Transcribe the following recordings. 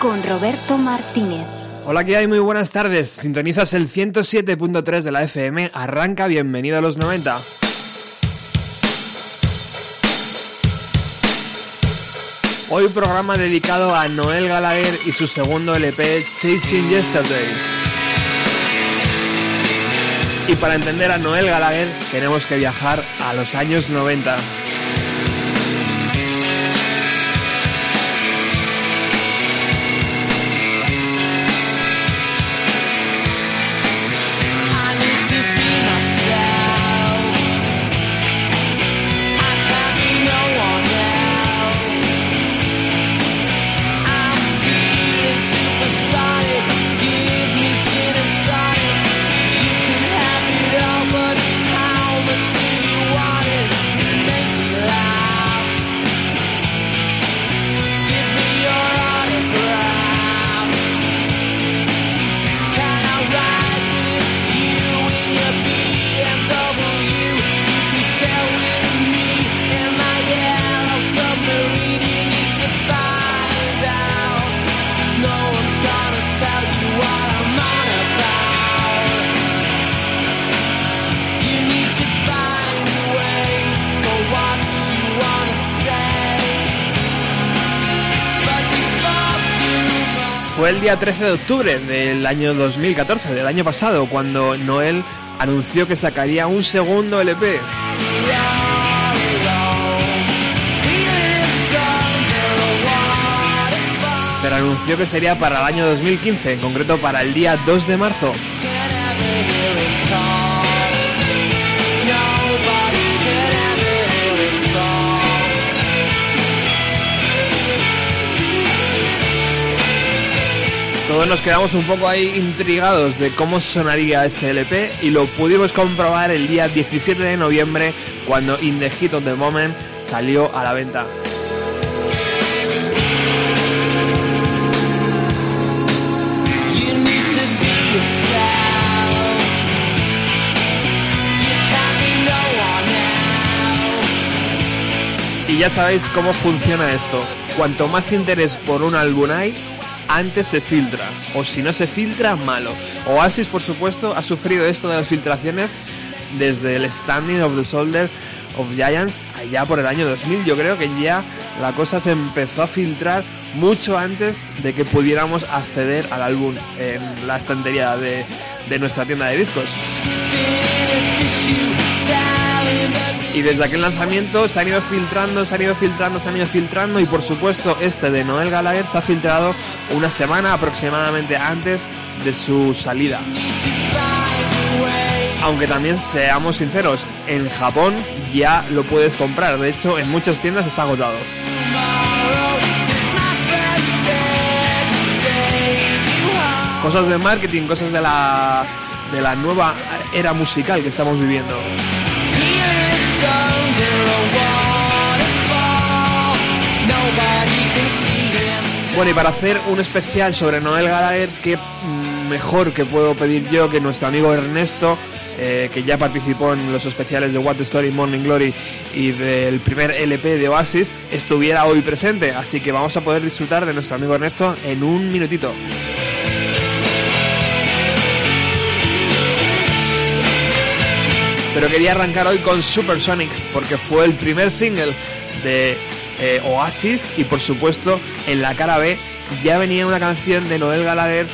con Roberto Martínez. Hola, ¿qué hay? Muy buenas tardes. Sintonizas el 107.3 de la FM. Arranca, bienvenido a los 90. Hoy programa dedicado a Noel Gallagher y su segundo LP Chasing Yesterday. Y para entender a Noel Gallagher tenemos que viajar a los años 90. El día 13 de octubre del año 2014, del año pasado, cuando Noel anunció que sacaría un segundo LP. Pero anunció que sería para el año 2015, en concreto para el día 2 de marzo. Todos nos quedamos un poco ahí intrigados de cómo sonaría ese LP y lo pudimos comprobar el día 17 de noviembre cuando In the Heat of the Moment salió a la venta. Y ya sabéis cómo funciona esto. Cuanto más interés por un álbum hay, antes se filtra. O si no se filtra, malo. Oasis, por supuesto, ha sufrido esto de las filtraciones desde el Standing of the Shoulder of Giants allá por el año 2000. Yo creo que ya la cosa se empezó a filtrar mucho antes de que pudiéramos acceder al álbum en la estantería de, de nuestra tienda de discos. Y desde aquel lanzamiento se han ido filtrando, se han ido filtrando, se han ido filtrando y por supuesto este de Noel Gallagher se ha filtrado una semana aproximadamente antes de su salida. Aunque también seamos sinceros, en Japón ya lo puedes comprar, de hecho en muchas tiendas está agotado. Cosas de marketing, cosas de la, de la nueva era musical que estamos viviendo. Bueno, y para hacer un especial sobre Noel Gallagher, ¿qué mejor que puedo pedir yo que nuestro amigo Ernesto, eh, que ya participó en los especiales de What the Story, Morning Glory y del primer LP de Oasis, estuviera hoy presente. Así que vamos a poder disfrutar de nuestro amigo Ernesto en un minutito. Pero quería arrancar hoy con Supersonic, porque fue el primer single de eh, Oasis y por supuesto en la cara B ya venía una canción de Noel Gallagher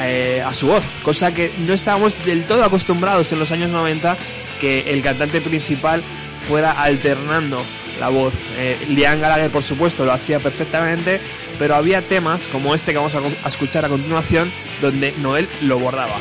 eh, a su voz, cosa que no estábamos del todo acostumbrados en los años 90 que el cantante principal fuera alternando la voz. Eh, Liam Gallagher, por supuesto, lo hacía perfectamente, pero había temas como este que vamos a escuchar a continuación, donde Noel lo bordaba.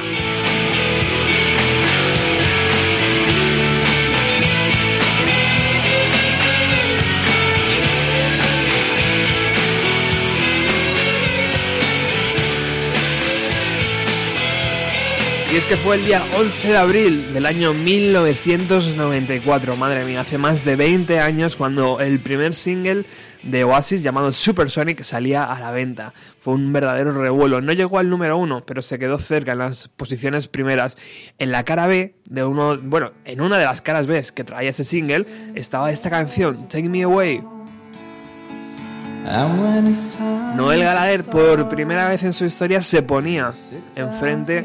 Es que fue el día 11 de abril del año 1994, madre mía, hace más de 20 años cuando el primer single de Oasis llamado Supersonic salía a la venta. Fue un verdadero revuelo. No llegó al número uno, pero se quedó cerca en las posiciones primeras. En la cara B de uno, bueno, en una de las caras B que traía ese single estaba esta canción, Take Me Away. Noel Gallagher por primera vez en su historia se ponía enfrente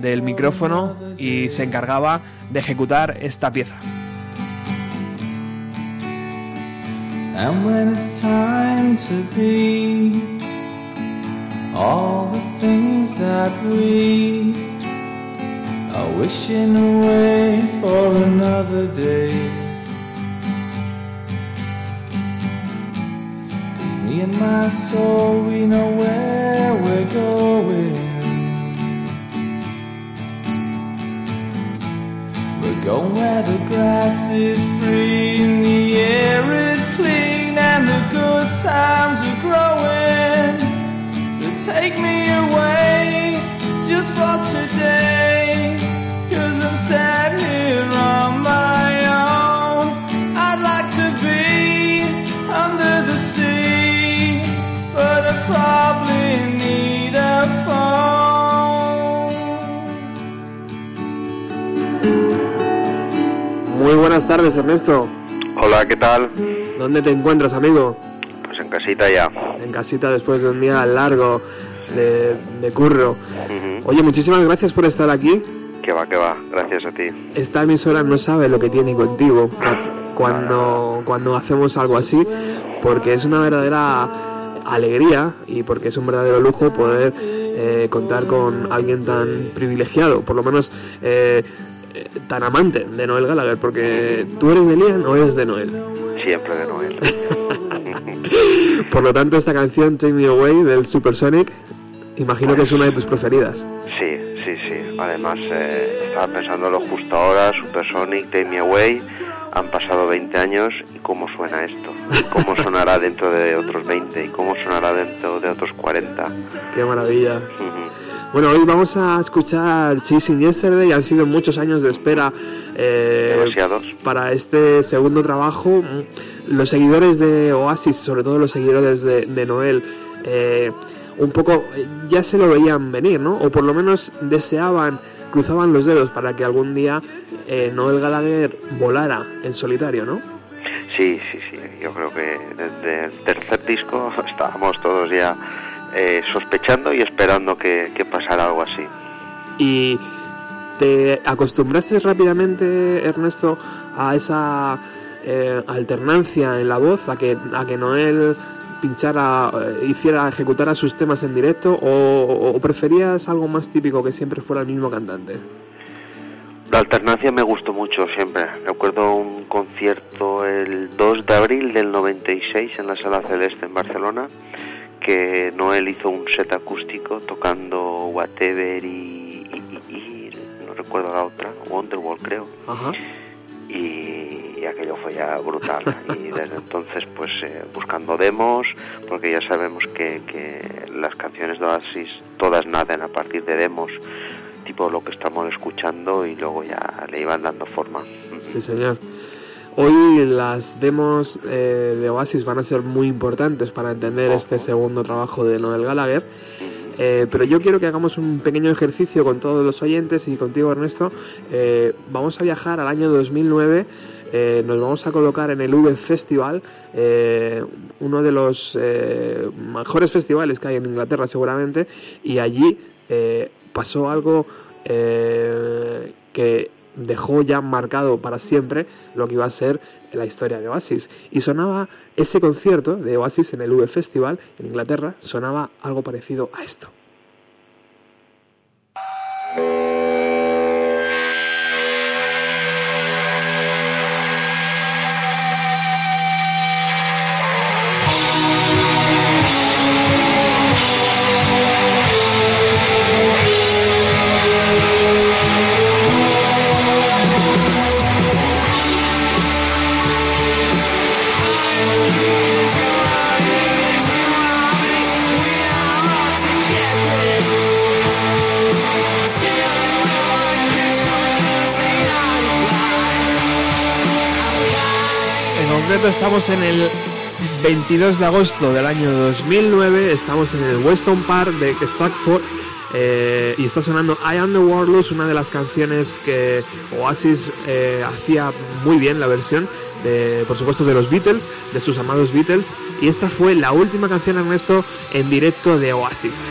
del micrófono y se encargaba de ejecutar esta pieza. Me and my soul, we know where we're going. We're going where the grass is free and the air is clean and the good times are growing. So take me away just for today, cause I'm sad here on my Muy buenas tardes, Ernesto. Hola, ¿qué tal? ¿Dónde te encuentras, amigo? Pues en casita ya. En casita después de un día largo de, curro. Oye, muchísimas gracias por estar aquí. Que va, que va, gracias a ti. Esta emisora no sabe lo que tiene contigo cuando, cuando hacemos algo así, porque es una verdadera alegría y porque es un verdadero lujo poder eh, contar con alguien tan privilegiado, por lo menos eh, eh, tan amante de Noel Gallagher, porque tú eres de Liam o eres de Noel. Siempre de Noel. por lo tanto, esta canción Take Me Away del Supersonic, imagino que es una de tus preferidas. Sí, sí, sí. Además, estaba pensándolo justo ahora, Supersonic, Take Me Away han pasado 20 años y cómo suena esto, cómo sonará dentro de otros 20 y cómo sonará dentro de otros 40. Qué maravilla. Bueno, hoy vamos a escuchar Chasing Yesterday. Han sido muchos años de espera eh, para este segundo trabajo. Los seguidores de Oasis, sobre todo los seguidores de, Noel, eh, un poco ya se lo veían venir, ¿no? O por lo menos deseaban cruzaban los dedos para que algún día eh, Noel Gallagher volara en solitario, ¿no? Sí, sí, sí. Yo creo que desde el tercer disco estábamos todos ya eh, sospechando y esperando que, pasara algo así. ¿Y te acostumbraste rápidamente, Ernesto, a esa eh, alternancia en la voz, a que, a que Noel pinchara, eh, hiciera, ejecutara sus temas en directo o, preferías algo más típico que siempre fuera el mismo cantante? La alternancia me gustó mucho siempre. Recuerdo un concierto el 2 de abril del 96 en la Sala Celeste en Barcelona, que Noel hizo un set acústico tocando Whatever y, y no recuerdo la otra, Wonderwall creo. Ajá y, aquello fue ya brutal. Y desde entonces, pues eh, buscando demos, porque ya sabemos que, que las canciones de Oasis todas nacen a partir de demos, tipo lo que estamos escuchando, y luego ya le iban dando forma. Sí, señor. Hoy las demos eh, de Oasis van a ser muy importantes para entender este segundo trabajo de Noel Gallagher. Eh, pero yo quiero que hagamos un pequeño ejercicio con todos los oyentes y contigo, Ernesto. Eh, vamos a viajar al año 2009. Eh, nos vamos a colocar en el V Festival, eh, uno de los eh, mejores festivales que hay en Inglaterra seguramente, y allí pasó algo que dejó ya marcado para siempre lo que iba a ser la historia de Oasis. Y sonaba ese concierto de Oasis en el V Festival en Inglaterra, sonaba algo parecido a esto. Estamos en el 22 de agosto del año 2009, estamos en el Weston Park de Stratford eh, y está sonando I Am The Warlords, una de las canciones que Oasis eh, hacía muy bien la versión, de, por supuesto de los Beatles, de sus amados Beatles, y esta fue la última canción Ernesto en directo de Oasis.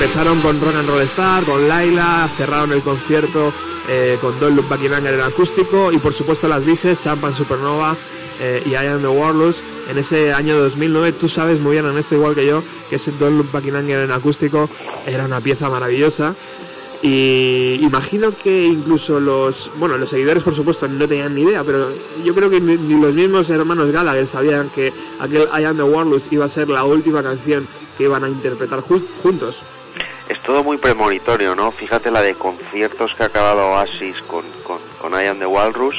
Empezaron con Rock and con Laila, cerraron el concierto eh, con Don't Look Back en acústico y por supuesto las bises, Champagne Supernova eh, y I Am The Warlords. En ese año 2009, tú sabes muy bien, Ernesto, igual que yo, que ese Don't Look Back en acústico era una pieza maravillosa. Y imagino que incluso los, bueno, los seguidores por supuesto no tenían ni idea, pero yo creo que ni, los mismos hermanos Gallagher sabían que aquel I Am The Warlords iba a ser la última canción que iban a interpretar juntos. Es todo muy premonitorio, ¿no? Fíjate la de conciertos que ha acabado Oasis con, con, con I Am The Walrus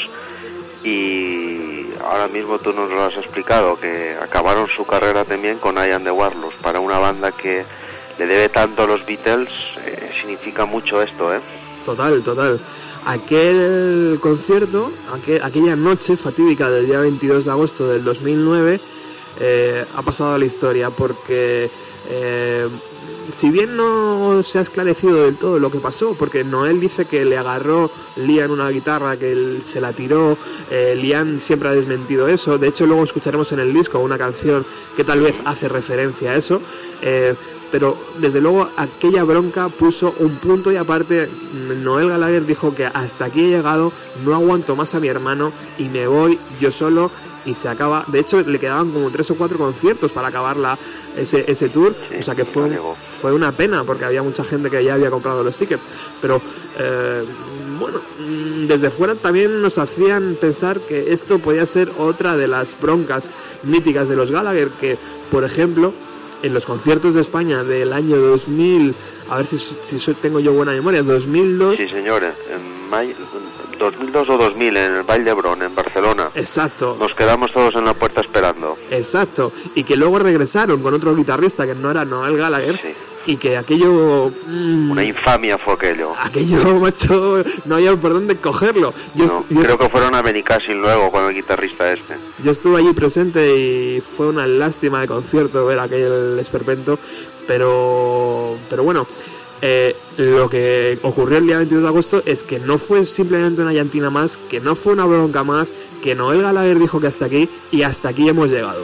y ahora mismo tú nos lo has explicado, que acabaron su carrera también con I Am The Walrus. Para una banda que le debe tanto a los Beatles, eh, significa mucho esto, ¿eh? Total, total. Aquel concierto, aquel- aquella noche fatídica del día 22 de agosto del 2009, eh, ha pasado a la historia porque eh, si bien no se ha esclarecido del todo lo que pasó, porque Noel dice que le agarró Liam una guitarra, que él se la tiró, eh, Liam siempre ha desmentido eso, de hecho luego escucharemos en el disco una canción que tal vez hace referencia a eso, eh, pero desde luego aquella bronca puso un punto y aparte Noel Gallagher dijo que hasta aquí he llegado, no aguanto más a mi hermano y me voy yo solo y se acaba. De hecho, le quedaban como tres o cuatro conciertos para acabar la, ese, ese tour. Sí, o sea que fue, fue una pena porque había mucha gente que ya había comprado los tickets. Pero eh, bueno, mm, desde fuera también nos hacían pensar que esto podía ser otra de las broncas míticas de los Gallagher, que por ejemplo en los conciertos de España del año 2000, a ver si, si tengo yo buena memoria, 2002, Sí, señores, en may- 2002 o 2000 en el Valle de Bron, en Barcelona. exacto, Nos quedamos todos en la puerta esperando. exacto, y que luego regresaron con otro guitarrista que no era Noel Gallagher, Sí. y que aquello... mm, Una infamia fue aquello. aquello, macho, no había por dónde cogerlo. Yo, No, yo creo que fueron a Benicassin luego con el guitarrista este. Yo estuve allí presente y fue una lástima de concierto ver aquel esperpento, pero, pero bueno, eh, lo que ocurrió el día 22 de agosto es que no fue simplemente una llantina más, que no fue una bronca más, que Noel Gallagher dijo que hasta aquí y hasta aquí hemos llegado.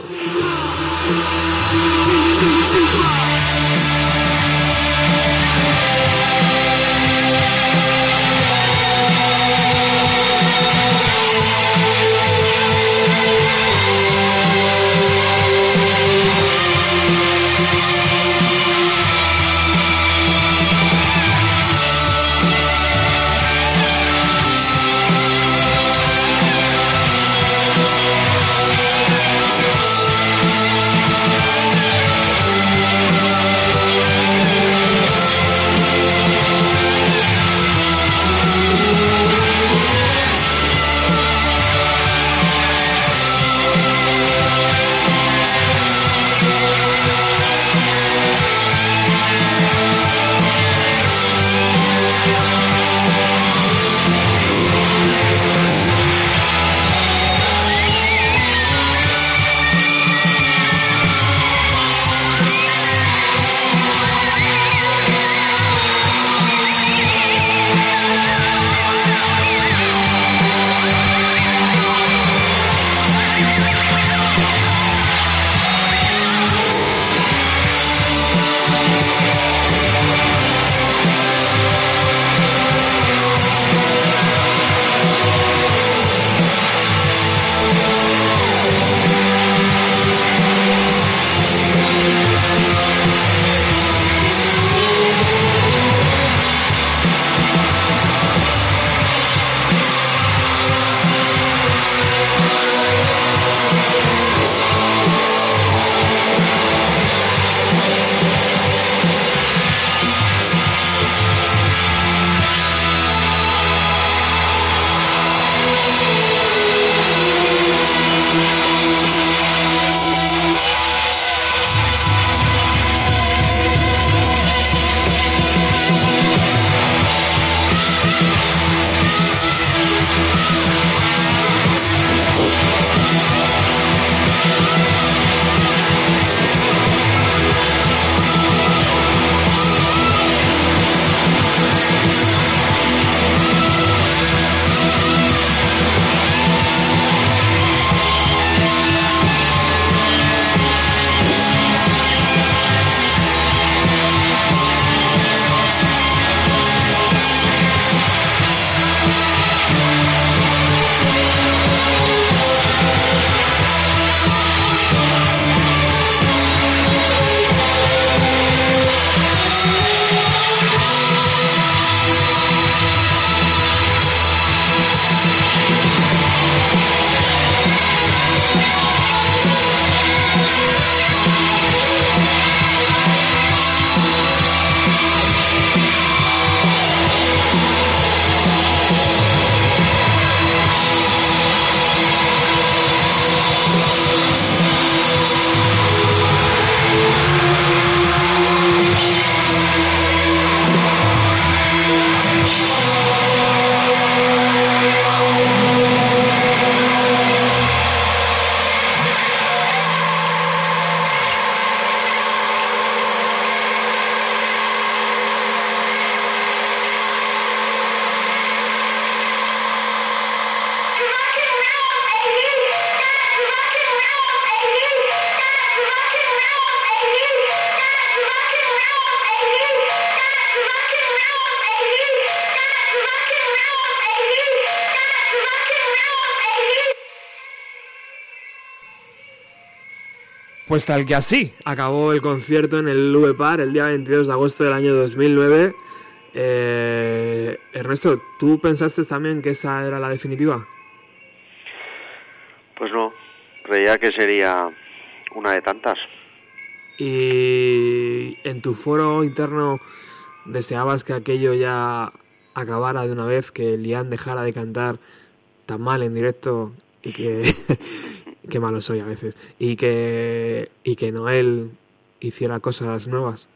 Pues tal que así, acabó el concierto en el V-Par el día 22 de agosto del año 2009. Eh, Ernesto, ¿tú pensaste también que esa era la definitiva? Pues no, creía que sería una de tantas. Y en tu foro interno deseabas que aquello ya acabara de una vez, que Lian dejara de cantar tan mal en directo y que qué malo soy a veces y que y que Noel hiciera cosas nuevas.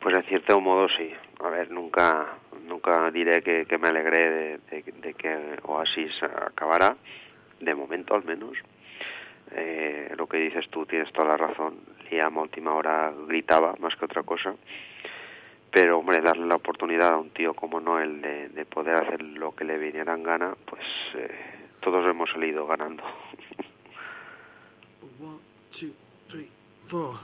Pues en cierto modo sí. A ver nunca nunca diré que, me alegré de, que Oasis acabara de momento al menos. Eh, lo que dices tú tienes toda la razón. Liam a última hora gritaba más que otra cosa. Pero hombre darle la oportunidad a un tío como Noel de, de poder hacer lo que le viniera en gana pues eh, todos hemos salido ganando two, three, four.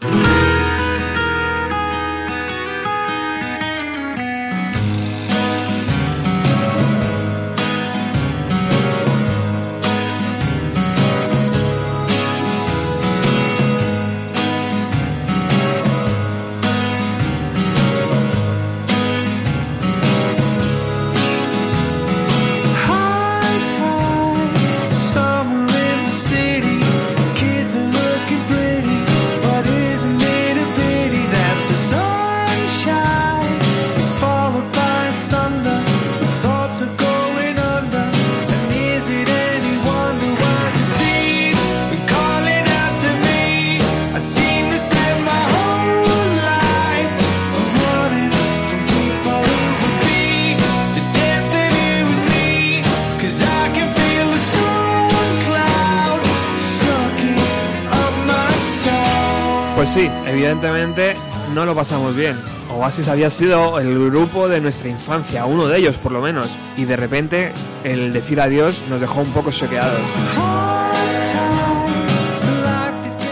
Evidentemente no lo pasamos bien. Oasis había sido el grupo de nuestra infancia, uno de ellos por lo menos, y de repente el decir adiós nos dejó un poco choqueados.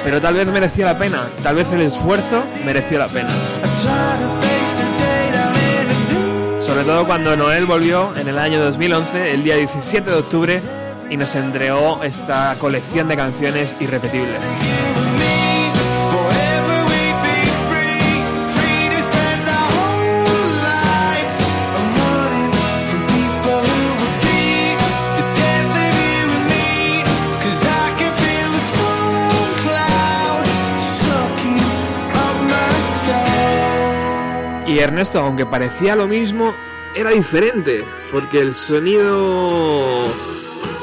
Pero tal vez merecía la pena, tal vez el esfuerzo mereció la pena. Sobre todo cuando Noel volvió en el año 2011, el día 17 de octubre, y nos entregó esta colección de canciones irrepetibles. Y Ernesto, aunque parecía lo mismo, era diferente, porque el sonido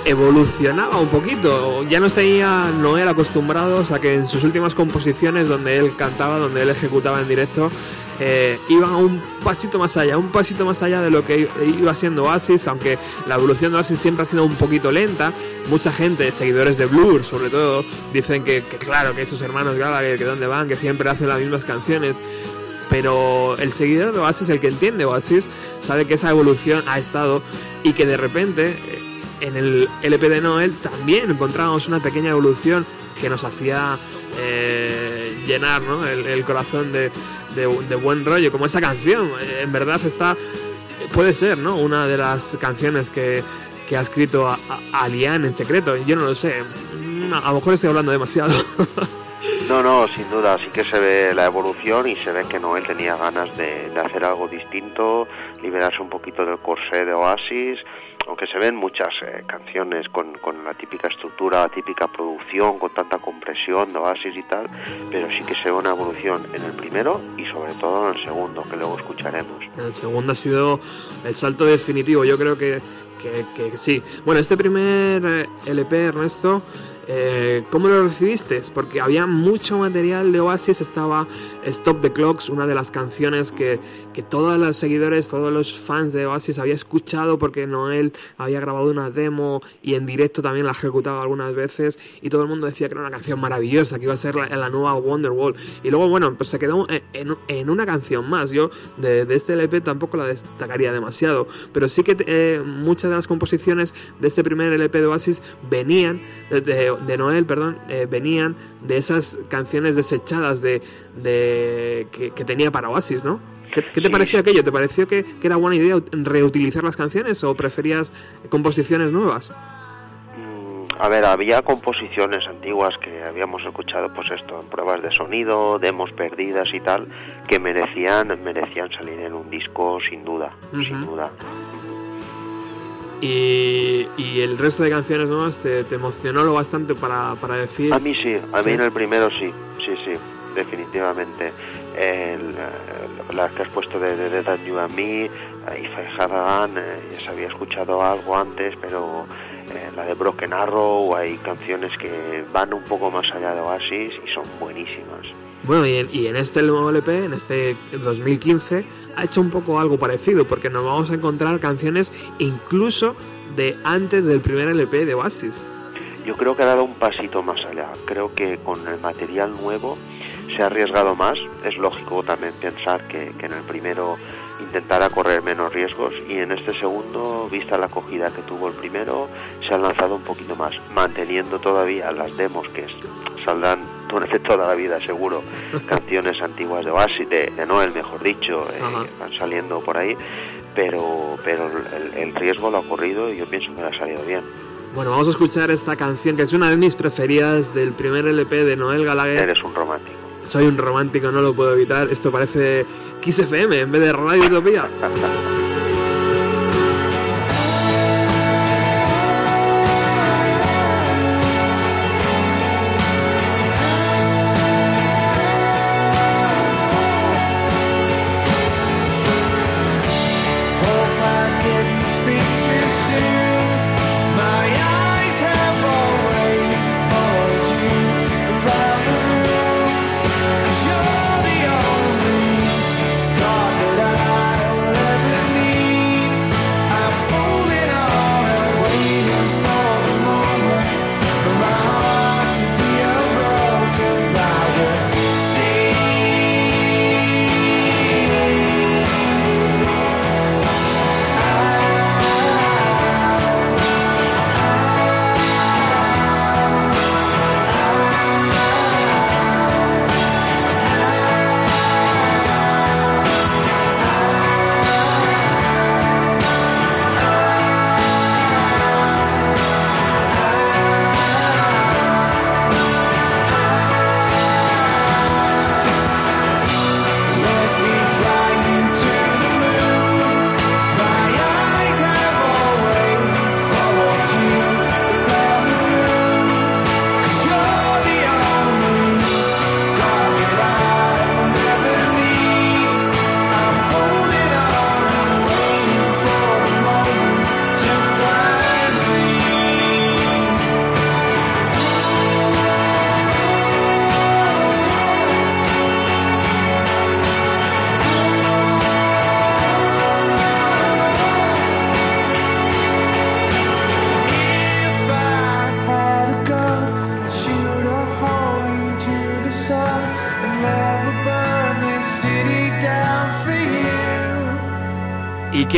evolucionaba un poquito. Ya no estaría Noel acostumbrados a que en sus últimas composiciones, donde él cantaba, donde él ejecutaba en directo, eh, iban un pasito más allá, un pasito más allá de lo que iba siendo Oasis, aunque la evolución de Oasis siempre ha sido un poquito lenta. Mucha gente, seguidores de Blur sobre todo, dicen que, claro, que esos hermanos Gallagher, que dónde van, que siempre hacen las mismas canciones pero el seguidor de Oasis, el que entiende Oasis, sabe que esa evolución ha estado y que de repente eh, en el LP de Noel también encontrábamos una pequeña evolución que nos hacía eh, llenar el, corazón de, buen rollo, como esta canción. Eh, en verdad está, puede ser, ¿no? Una de las canciones que, ha escrito a, a, en secreto. Yo no lo sé. a lo mejor estoy hablando demasiado. No, no, sin duda, sí que se ve la evolución y se ve que Noel tenía ganas de, hacer algo distinto, liberarse un poquito del corsé de Oasis, aunque se ven muchas eh, canciones con, la típica estructura, la típica producción, con tanta compresión de Oasis y tal, pero sí que se ve una evolución en el primero y sobre todo en el segundo, que luego escucharemos. El segundo ha sido el salto definitivo, yo creo que sí. Bueno, este primer eh, LP, Ernesto, eh, ¿Cómo lo recibiste? Porque había mucho material de Oasis, estaba Stop the Clocks, una de las canciones que, que todos los seguidores, todos los fans de Oasis había escuchado porque Noel había grabado una demo y en directo también la ejecutaba algunas veces y todo el mundo decía que era una canción maravillosa, que iba a ser la, la nueva Wonderwall. Y luego, bueno, pues se quedó en, una canción más. Yo de, de, este LP tampoco la destacaría demasiado, pero sí que eh, muchas de las composiciones de este primer LP de Oasis venían de de Noel, perdón, eh, venían de esas canciones desechadas de, de que, tenía para Oasis, ¿no? ¿Qué, te pareció aquello? ¿Te pareció que, era buena idea reutilizar las canciones o preferías composiciones nuevas? Mm, A ver, había composiciones antiguas que habíamos escuchado, pues esto, en pruebas de sonido, demos perdidas y tal, que merecían, merecían salir en un disco sin duda, sin duda. Y, y el resto de canciones nuevas te, te emocionó lo bastante para, para decir. A mí sí, a Sí. mí en el primero sí, sí, sí, definitivamente. El, eh, las que has puesto de, de Dead and You and Me, eh, If I Had a Gun, eh, ya se había escuchado algo antes, pero eh, la de Broken Arrow, hay canciones que van un poco más allá de Oasis y son buenísimas. Bueno, y en, y en este LP, en este 2015, ha hecho un poco algo parecido, porque nos vamos a encontrar canciones incluso de antes del primer LP de Oasis. Yo creo que ha dado un pasito más allá. Creo que con el material nuevo se ha arriesgado más. Es lógico también pensar que, en el primero intentara correr menos riesgos y en este segundo, vista la acogida que tuvo el primero, se han lanzado un poquito más, manteniendo todavía las demos que saldrán durante toda la vida seguro, canciones antiguas de Oasis, de, de Noel mejor dicho, eh, Ajá. van saliendo por ahí, pero, pero el, el riesgo lo ha corrido y yo pienso que le ha salido bien. Bueno, vamos a escuchar esta canción que es una de mis preferidas del primer LP de Noel Gallagher. Eres un romántico. Soy un romántico, no lo puedo evitar. Esto parece Kiss FM en vez de Radio Utopía.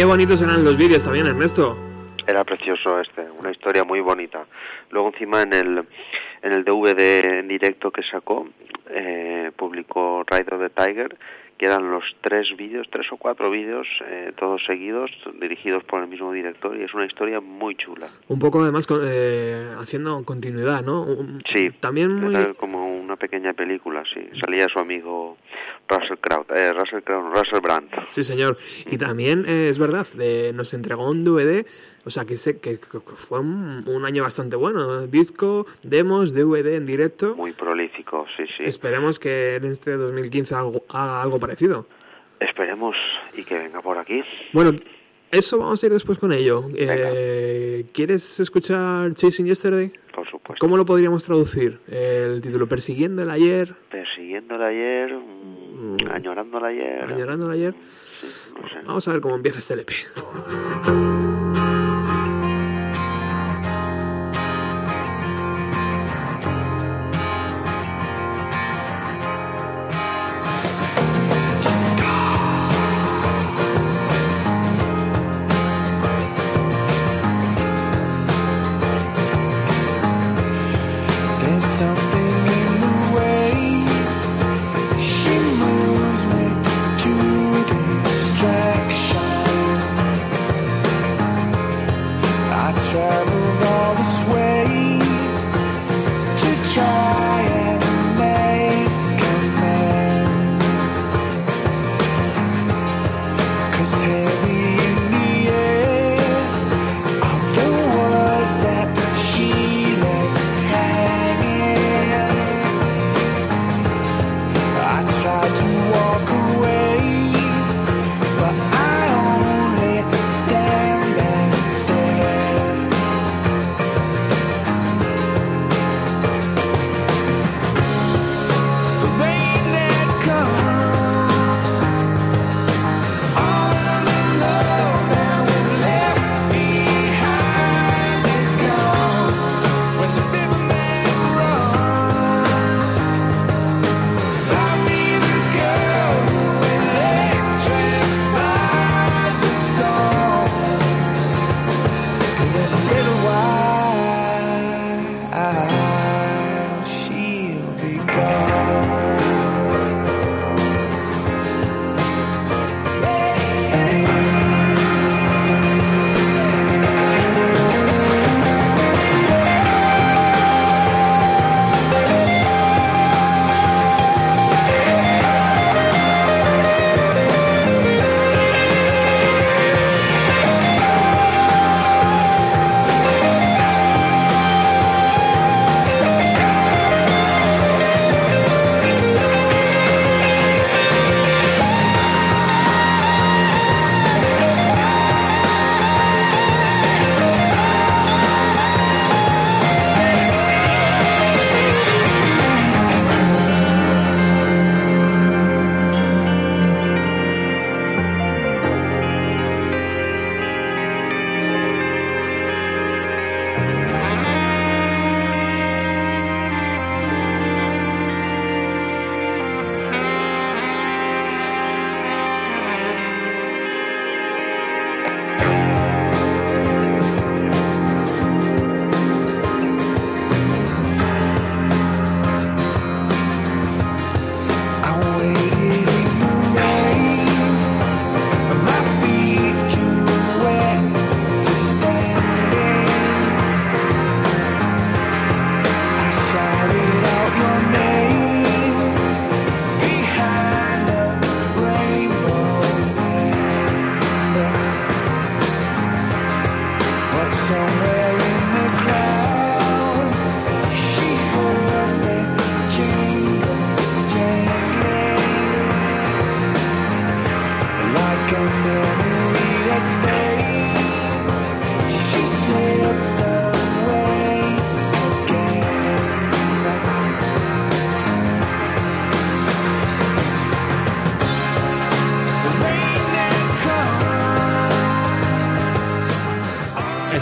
qué bonitos eran los vídeos también, Ernesto. Era precioso este, una historia muy bonita. Luego encima en el en el DVD en directo que sacó eh, publicó Ride of the Tiger que eran los tres vídeos, tres o cuatro vídeos, eh, todos seguidos, dirigidos por el mismo director y es una historia muy chula. Un poco además con- eh, haciendo continuidad, ¿no? Un- Sí, También muy... como una pequeña película, sí. Salía su amigo Russell Crowe, eh, Russell Crowe, Russell Brand. Sí, señor. Y también eh, es verdad, eh, nos entregó un DVD, o sea que, sé que, que fue un, un año bastante bueno. Disco, demos, DVD en directo. Muy prolífico, sí, sí. Esperemos que en este 2015 algo, haga algo parecido. Esperemos y que venga por aquí. Bueno, eso vamos a ir después con ello. Eh, ¿Quieres escuchar Chasing Yesterday? Por supuesto. ¿Cómo lo podríamos traducir? El título, Persiguiendo el ayer, Persiguiéndola ayer, mm, ayer. Añorando el ayer. Sí, no sé. Vamos a ver cómo empieza este LP.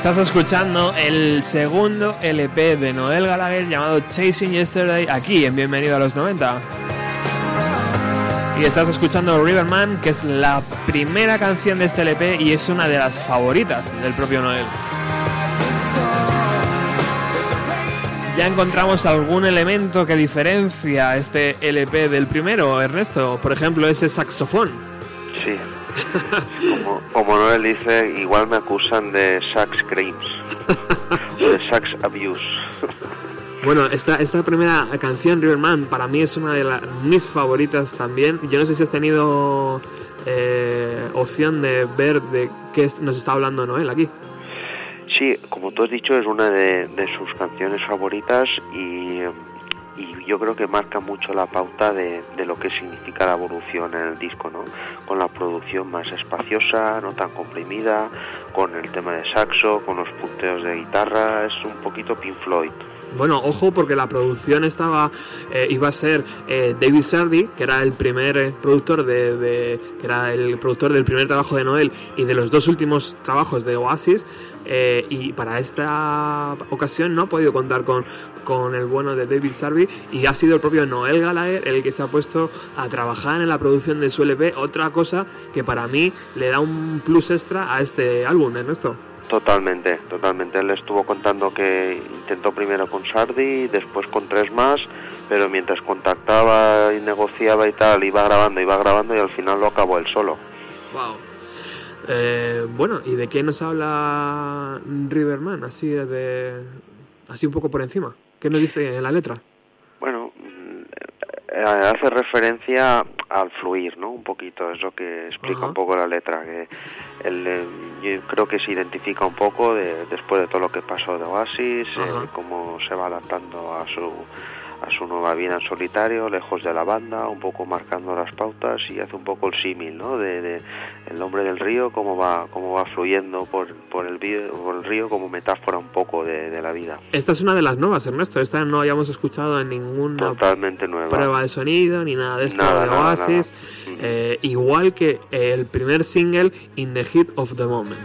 Estás escuchando el segundo LP de Noel Gallagher llamado Chasing Yesterday aquí en Bienvenido a los 90. Y estás escuchando Riverman, que es la primera canción de este LP y es una de las favoritas del propio Noel. Ya encontramos algún elemento que diferencia este LP del primero, Ernesto. Por ejemplo, ese saxofón. Sí. Como, Noel dice, igual me acusan de sax crimes o de sax abuse. Bueno, esta, esta primera canción, Riverman, para mí es una de las, mis favoritas también. Yo no sé si has tenido eh, opción de ver de qué nos está hablando Noel aquí. Sí, como tú has dicho, es una de, de sus canciones favoritas y, y yo creo que marca mucho la pauta de, de lo que significa la evolución en el disco, ¿no? Con la producción más espaciosa, no tan comprimida, con el tema de saxo, con los punteos de guitarra, es un poquito Pink Floyd. Bueno, ojo porque la producción estaba eh, iba a ser eh, David Sardi, que era el primer eh, productor de, de- que era el productor del primer trabajo de Noel y de los dos últimos trabajos de Oasis. Eh, y para esta ocasión no ha podido contar con, con el bueno de David Sardi y ha sido el propio Noel Gallagher el que se ha puesto a trabajar en la producción de su LP. Otra cosa que para mí le da un plus extra a este álbum, Ernesto. Totalmente, totalmente. Él estuvo contando que intentó primero con Sardi, después con tres más, pero mientras contactaba y negociaba y tal, iba grabando, iba grabando y al final lo acabó él solo. Wow. Eh, bueno, ¿y de qué nos habla Riverman? Así de, así un poco por encima. ¿Qué nos dice en la letra? Bueno, mm, eh, hace referencia al fluir, ¿no? Un poquito, es lo que explica Ajá. un poco la letra, que él, eh, yo creo que se identifica un poco de, después de todo lo que pasó de Oasis, eh, cómo se va adaptando a su a su nueva vida en solitario, lejos de la banda, un poco marcando las pautas y hace un poco el símil, ¿no? De, de el hombre del río, cómo va cómo va fluyendo por, por, el, por el río como metáfora un poco de, de la vida. Esta es una de las nuevas, Ernesto. Esta no habíamos escuchado en ninguna Totalmente nueva. prueba de sonido ni nada de esto Nada, de Oasis. nada. Eh, igual que el primer single, In the Heat of the Moment.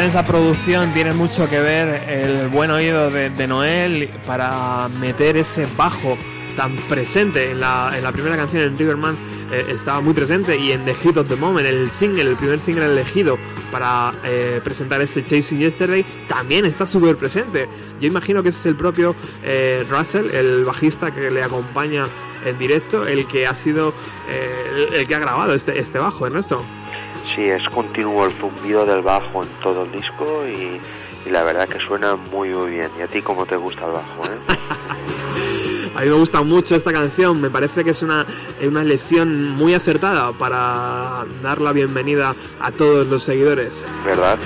En esa producción tiene mucho que ver el buen oído de, Noel para meter ese bajo tan presente. En la, primera canción en Riverman eh, estaba muy presente y en The Hit of the Moment el single, el primer single elegido para eh, presentar este Chasing Yesterday también está súper presente. Yo imagino que ese es el propio eh, Russell el bajista que le acompaña en directo el que ha sido eh, el, el que ha grabado este, este bajo Ernesto Sí, es continuo el zumbido del bajo en todo el disco y, y la verdad que suena muy muy bien. ¿Y a ti cómo te gusta el bajo? Eh? A mí me gusta mucho esta canción, me parece que es una, una lección muy acertada para dar la bienvenida a todos los seguidores. ¿Verdad?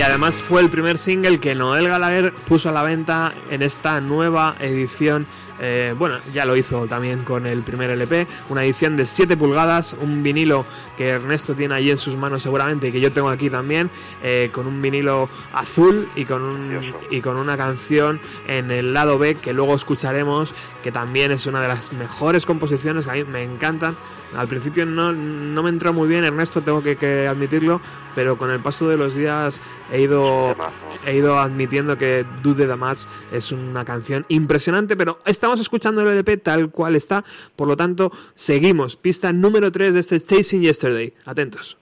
Y además fue el primer single que Noel Gallagher puso a la venta en esta nueva edición eh, bueno, ya lo hizo también con el primer LP, una edición de 7 pulgadas, un vinilo que Ernesto tiene allí en sus manos seguramente y que yo tengo aquí también, eh, con un vinilo azul y con, un, y con una canción en el lado B que luego escucharemos, que también es una de las mejores composiciones que a mí me encantan. Al principio no, no me entró muy bien Ernesto, tengo que, que admitirlo, pero con el paso de los días he ido, he ido admitiendo que Do the Damage es una canción impresionante, pero estamos escuchando el LP tal cual está, por lo tanto, seguimos. Pista número 3 de este Chasing Yesterday. Atentos.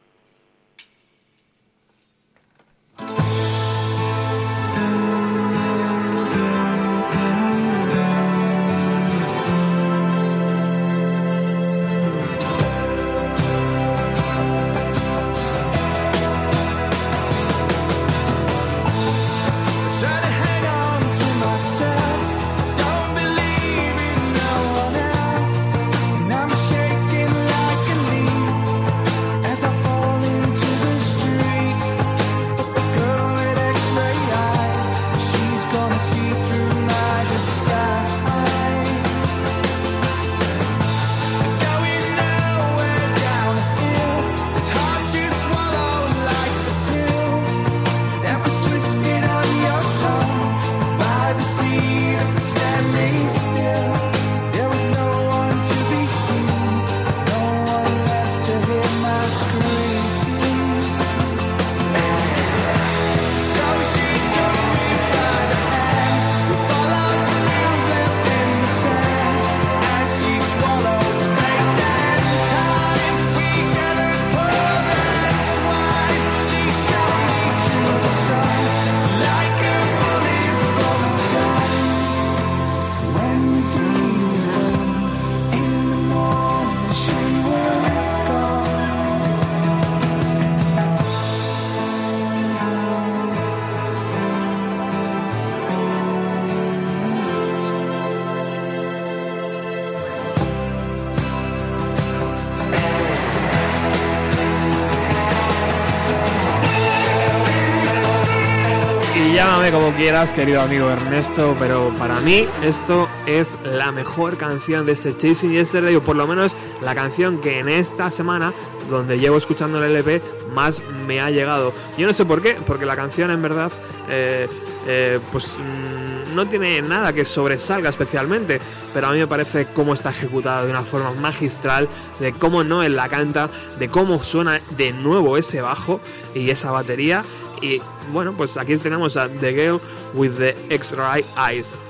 Quieras, querido amigo Ernesto, pero para mí esto es la mejor canción de este Chasing Yesterday, o por lo menos la canción que en esta semana, donde llevo escuchando el LP, más me ha llegado. Yo no sé por qué, porque la canción en verdad, eh, eh, pues mm, no tiene nada que sobresalga especialmente, pero a mí me parece cómo está ejecutada de una forma magistral, de cómo Noel la canta, de cómo suena de nuevo ese bajo y esa batería. Y bueno, pues aquí tenemos a The Girl with the X-Ray Eyes.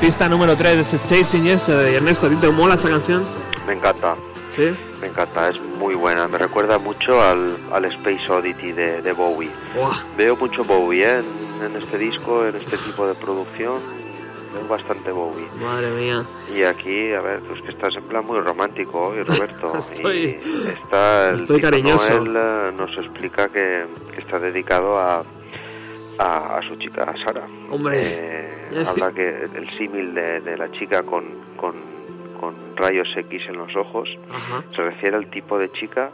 Pista número 3 de este Chasing Yesterday. Ernesto, ¿a ti te mola esta canción? Me encanta, ¿Sí? me encanta, es muy buena. Me recuerda mucho al, al Space Oddity de, de Bowie. Veo mucho Bowie ¿eh? en, en este disco, en este tipo de producción. Veo bastante Bowie. madre mía. Y aquí, a ver, tú es que estás en plan muy romántico hoy, Roberto. Estoy- y está el estoy cariñoso. Noel, eh, nos explica que, que está dedicado a, a, a su chica, a Sara. Hombre, Eh, es habla que el símil de, de la chica con, con, con rayos X en los ojos Ajá. se refiere al tipo de chica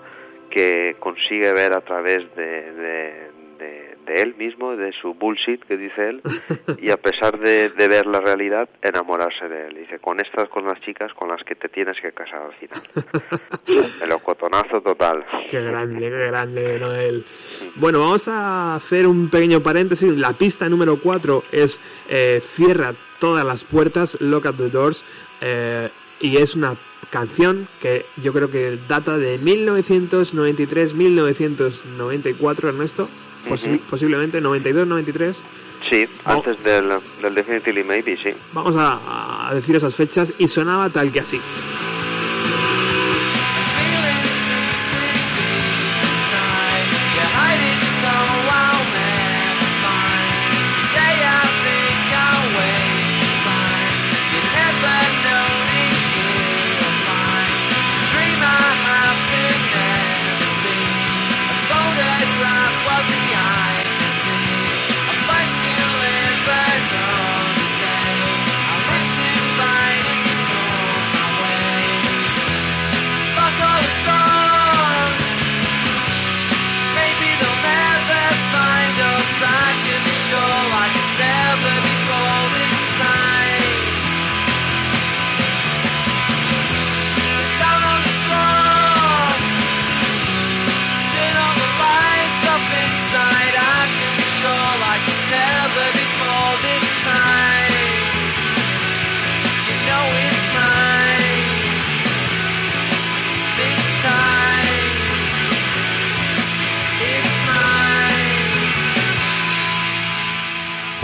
que consigue ver a través de, de, de- él mismo, de su bullshit que dice él, y a pesar de, de ver la realidad, enamorarse de él. Dice, con estas, con las chicas con las que te tienes que casar al final. El ocotonazo total. Qué grande, qué grande, Noel. Bueno, vamos a hacer un pequeño paréntesis. La pista número 4 es eh, Cierra todas las puertas, Lock up the doors. eh, y es una canción que yo creo que data de 1993-1994, Ernesto. Posi- Ujú. Posiblemente 92-93. Sí, antes del, del Definitely Maybe, sí. Vamos a, a decir esas fechas y sonaba tal que así.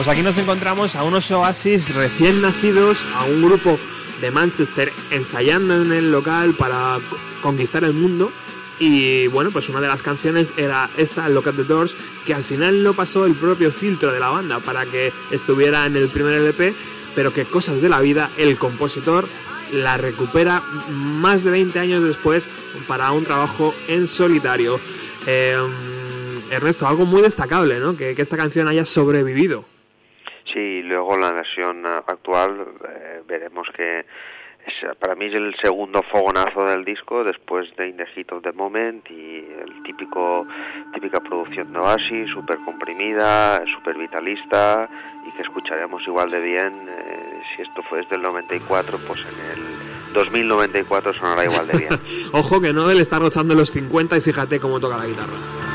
Pues aquí nos encontramos a unos Oasis recién nacidos, a un grupo de Manchester ensayando en el local para co- conquistar el mundo. Y bueno, pues una de las canciones era esta, Look at the Doors, que al final no pasó el propio filtro de la banda para que estuviera en el primer LP, pero que cosas de la vida, el compositor la recupera más de 20 años después para un trabajo en solitario. Eh, Ernesto, algo muy destacable, ¿no? Que esta canción haya sobrevivido. Sí, luego la versión actual eh, veremos que es, para mí es el segundo fogonazo del disco después de In the Heat of the Moment y el típico típica producción de Oasis, súper comprimida, súper vitalista y que escucharemos igual de bien eh, si esto fue desde el 94, pues en el 2094 sonará igual de bien. Ojo que Noel está rozando los 50 y fíjate cómo toca la guitarra.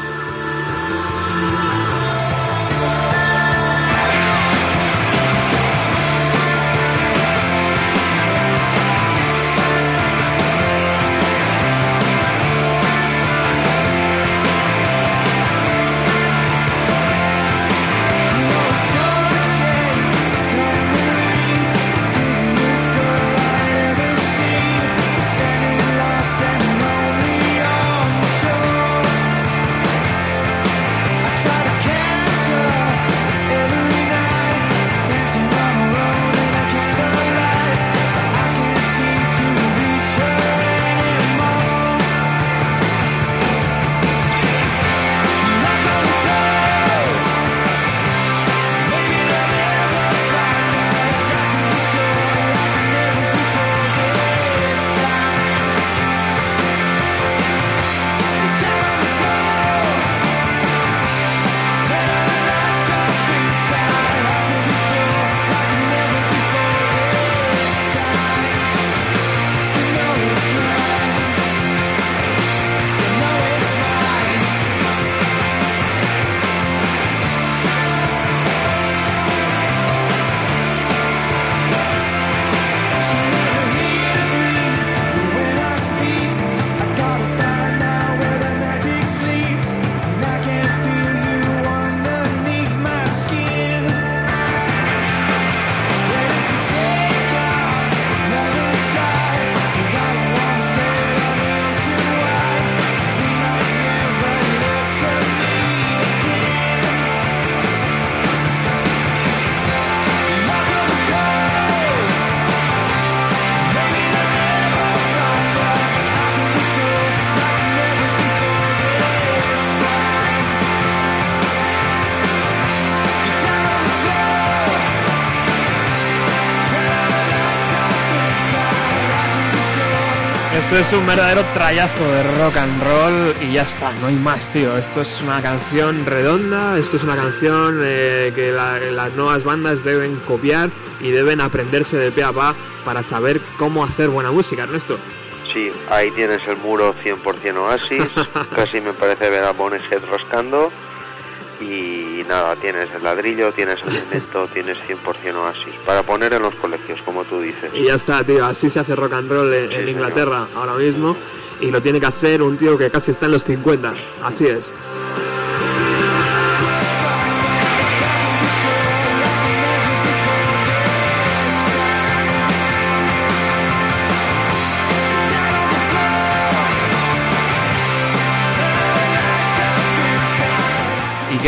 Es un verdadero trayazo de rock and roll y ya está, no hay más, tío. Esto es una canción redonda, esto es una canción eh, que la- las nuevas bandas deben copiar y deben aprenderse de pe a pa para saber cómo hacer buena música, Ernesto. Sí, ahí tienes el muro 100% Oasis, casi me parece ver a Bonehead rascando y nada, tienes el ladrillo, tienes el cemento, tienes 100% Oasis para poner en los colegios, como tú dices. Y ya está, tío, así se hace rock and roll en, en señor. Inglaterra ahora mismo y lo tiene que hacer un tío que casi está en los 50, así es.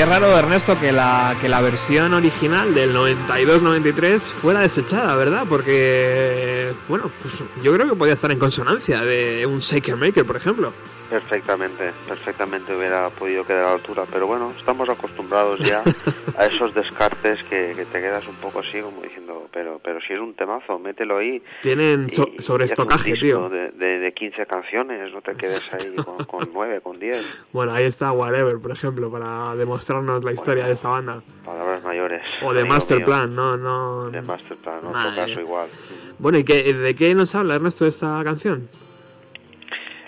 Qué raro, Ernesto, que la, que la versión original del 92-93 fuera desechada, ¿verdad? Porque, bueno, pues yo creo que podía estar en consonancia de un Shaker Maker, por ejemplo. Perfectamente, perfectamente hubiera podido quedar a la altura, pero bueno, estamos acostumbrados ya a esos descartes que, que te quedas un poco así como diciendo, pero pero si es un temazo, mételo ahí. Tienen y- so- sobreestocaje, disco tío. De, de, de 15 canciones, no te quedes ahí con, con 9, con 10, Bueno, ahí está Whatever, por ejemplo, para demostrarnos la historia de esta banda. palabras mayores. O de amigo Master mío. Plan, no, no. De Masterplan, otro Madre. caso igual. Bueno, ¿y qué, de qué nos habla Ernesto de esta canción?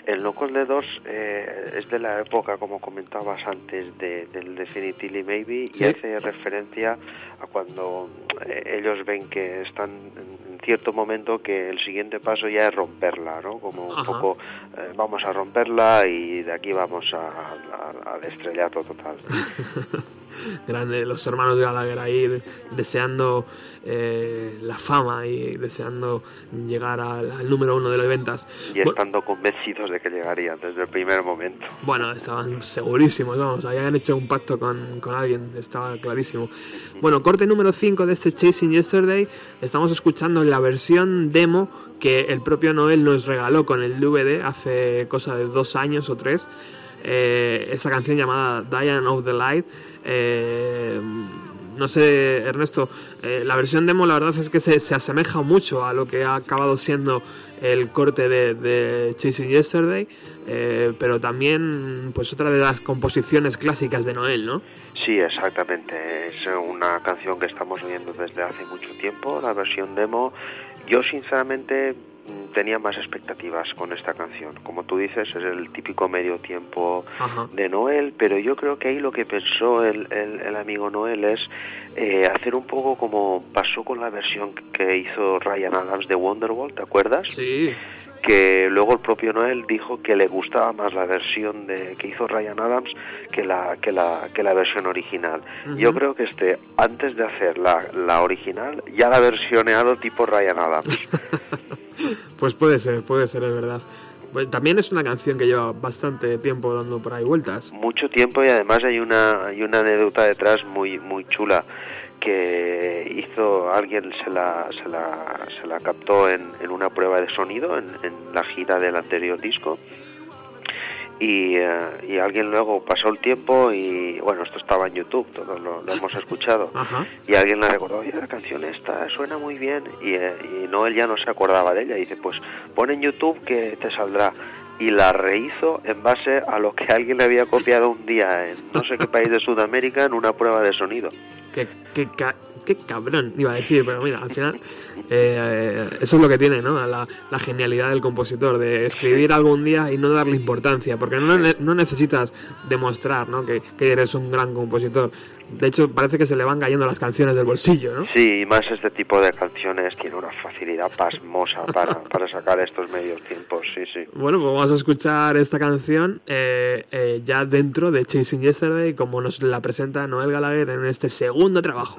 El Locos de Dos eh, es de la época, como comentabas antes, de, del Definitely Maybe Sí. y hace referencia a cuando eh, ellos ven que están cierto momento que el siguiente paso ya es romperla, ¿no? Como un Ajá. poco, eh, vamos a romperla y de aquí vamos a- a- al estrellato total. Grande, los hermanos Gallagher ahí de- deseando eh, la fama y deseando llegar al, al número uno de las ventas. Y estando convencidos de que llegarían desde el primer momento. Bueno, estaban segurísimos, vamos, habían hecho un pacto con, con alguien, estaba clarísimo. Bueno, corte número 5 de este Chasing Yesterday, estamos escuchando la versión demo que el propio Noel nos regaló con el DVD hace cosa de dos años o tres. Eh, esa canción llamada Diane of the Light. eh, no sé, Ernesto, eh, la versión demo la verdad es que se, se asemeja mucho a lo que ha acabado siendo el corte de, de Chasing Yesterday, eh, pero también pues otra de las composiciones clásicas de Noel, ¿no? Sí, exactamente. Es una canción que estamos oyendo desde hace mucho tiempo, la versión demo. Yo sinceramente tenía más expectativas con esta canción. Como tú dices, es el típico medio tiempo Ajá. de Noel, pero yo creo que ahí lo que pensó el, el- el amigo Noel es eh, hacer un poco como pasó con la versión que hizo Ryan Adams de Wonderwall, ¿te acuerdas? Sí, que luego el propio Noel dijo que le gustaba más la versión de que hizo Ryan Adams que la que la que la versión original. Yo creo que este antes de hacer la, la original ya la ha versioneado tipo Ryan Adams. pues puede ser, puede ser, es verdad. También es una canción que lleva bastante tiempo dando por ahí vueltas. Mucho tiempo y además hay una hay una anécdota detrás muy muy chula que hizo alguien se la se la, se la captó en, una prueba de sonido en la gira del anterior disco y, eh, y alguien luego pasó el tiempo y bueno esto estaba en YouTube todos lo, lo hemos escuchado. Ajá. y alguien le recordó oye la canción esta suena muy bien y, eh, y Noel ya no se acordaba de ella. Y dice pues pon en YouTube que te saldrá y la rehizo en base a lo que alguien le había copiado un día en no sé qué país de Sudamérica en una prueba de sonido. Qué, qué, qué cabrón, iba a decir, pero mira, al final eh, eso es lo que tiene, ¿no? La, la genialidad del compositor, de escribir algo un día y no darle importancia, porque no, no necesitas demostrar ¿no? que, que eres un gran compositor. De hecho, parece que se le van cayendo las canciones del bolsillo, ¿no? Sí, y más este tipo de canciones tiene una facilidad pasmosa para, para sacar estos medios tiempos, sí, sí. Bueno, pues vamos a escuchar esta canción eh, eh, ya dentro de Chasing Yesterday, como nos la presenta Noel Gallagher en este segundo trabajo.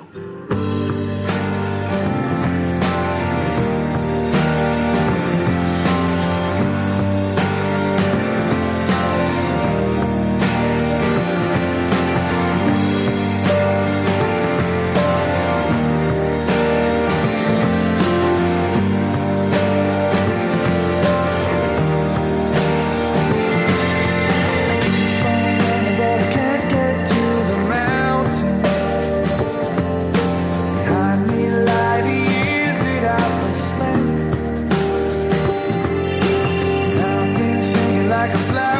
like a fly.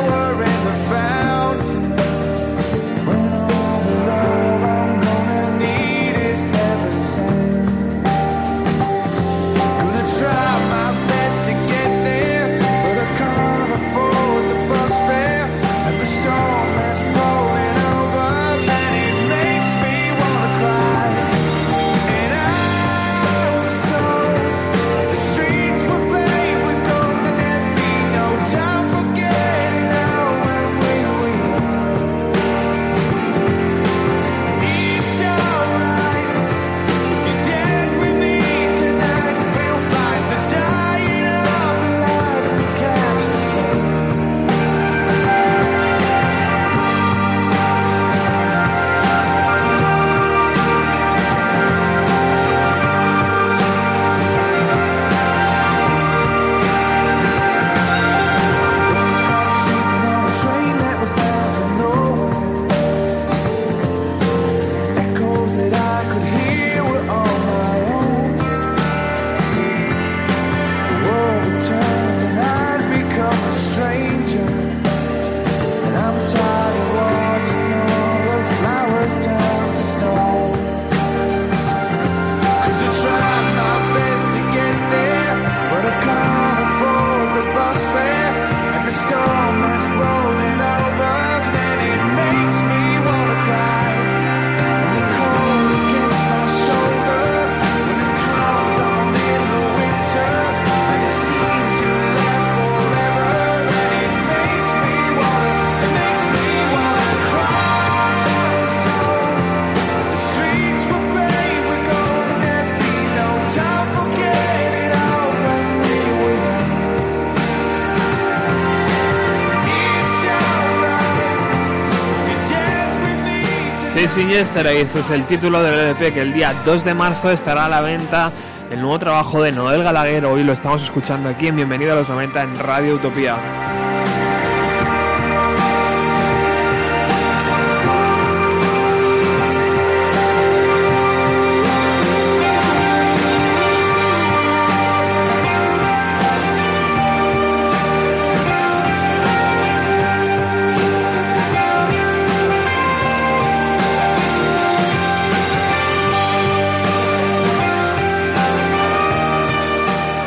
Chasing Yesterday, este es el título del LP que el día 2 de marzo estará a la venta el nuevo trabajo de Noel Gallagher. Hoy lo estamos escuchando aquí en Bienvenido a los 90 en Radio Utopía.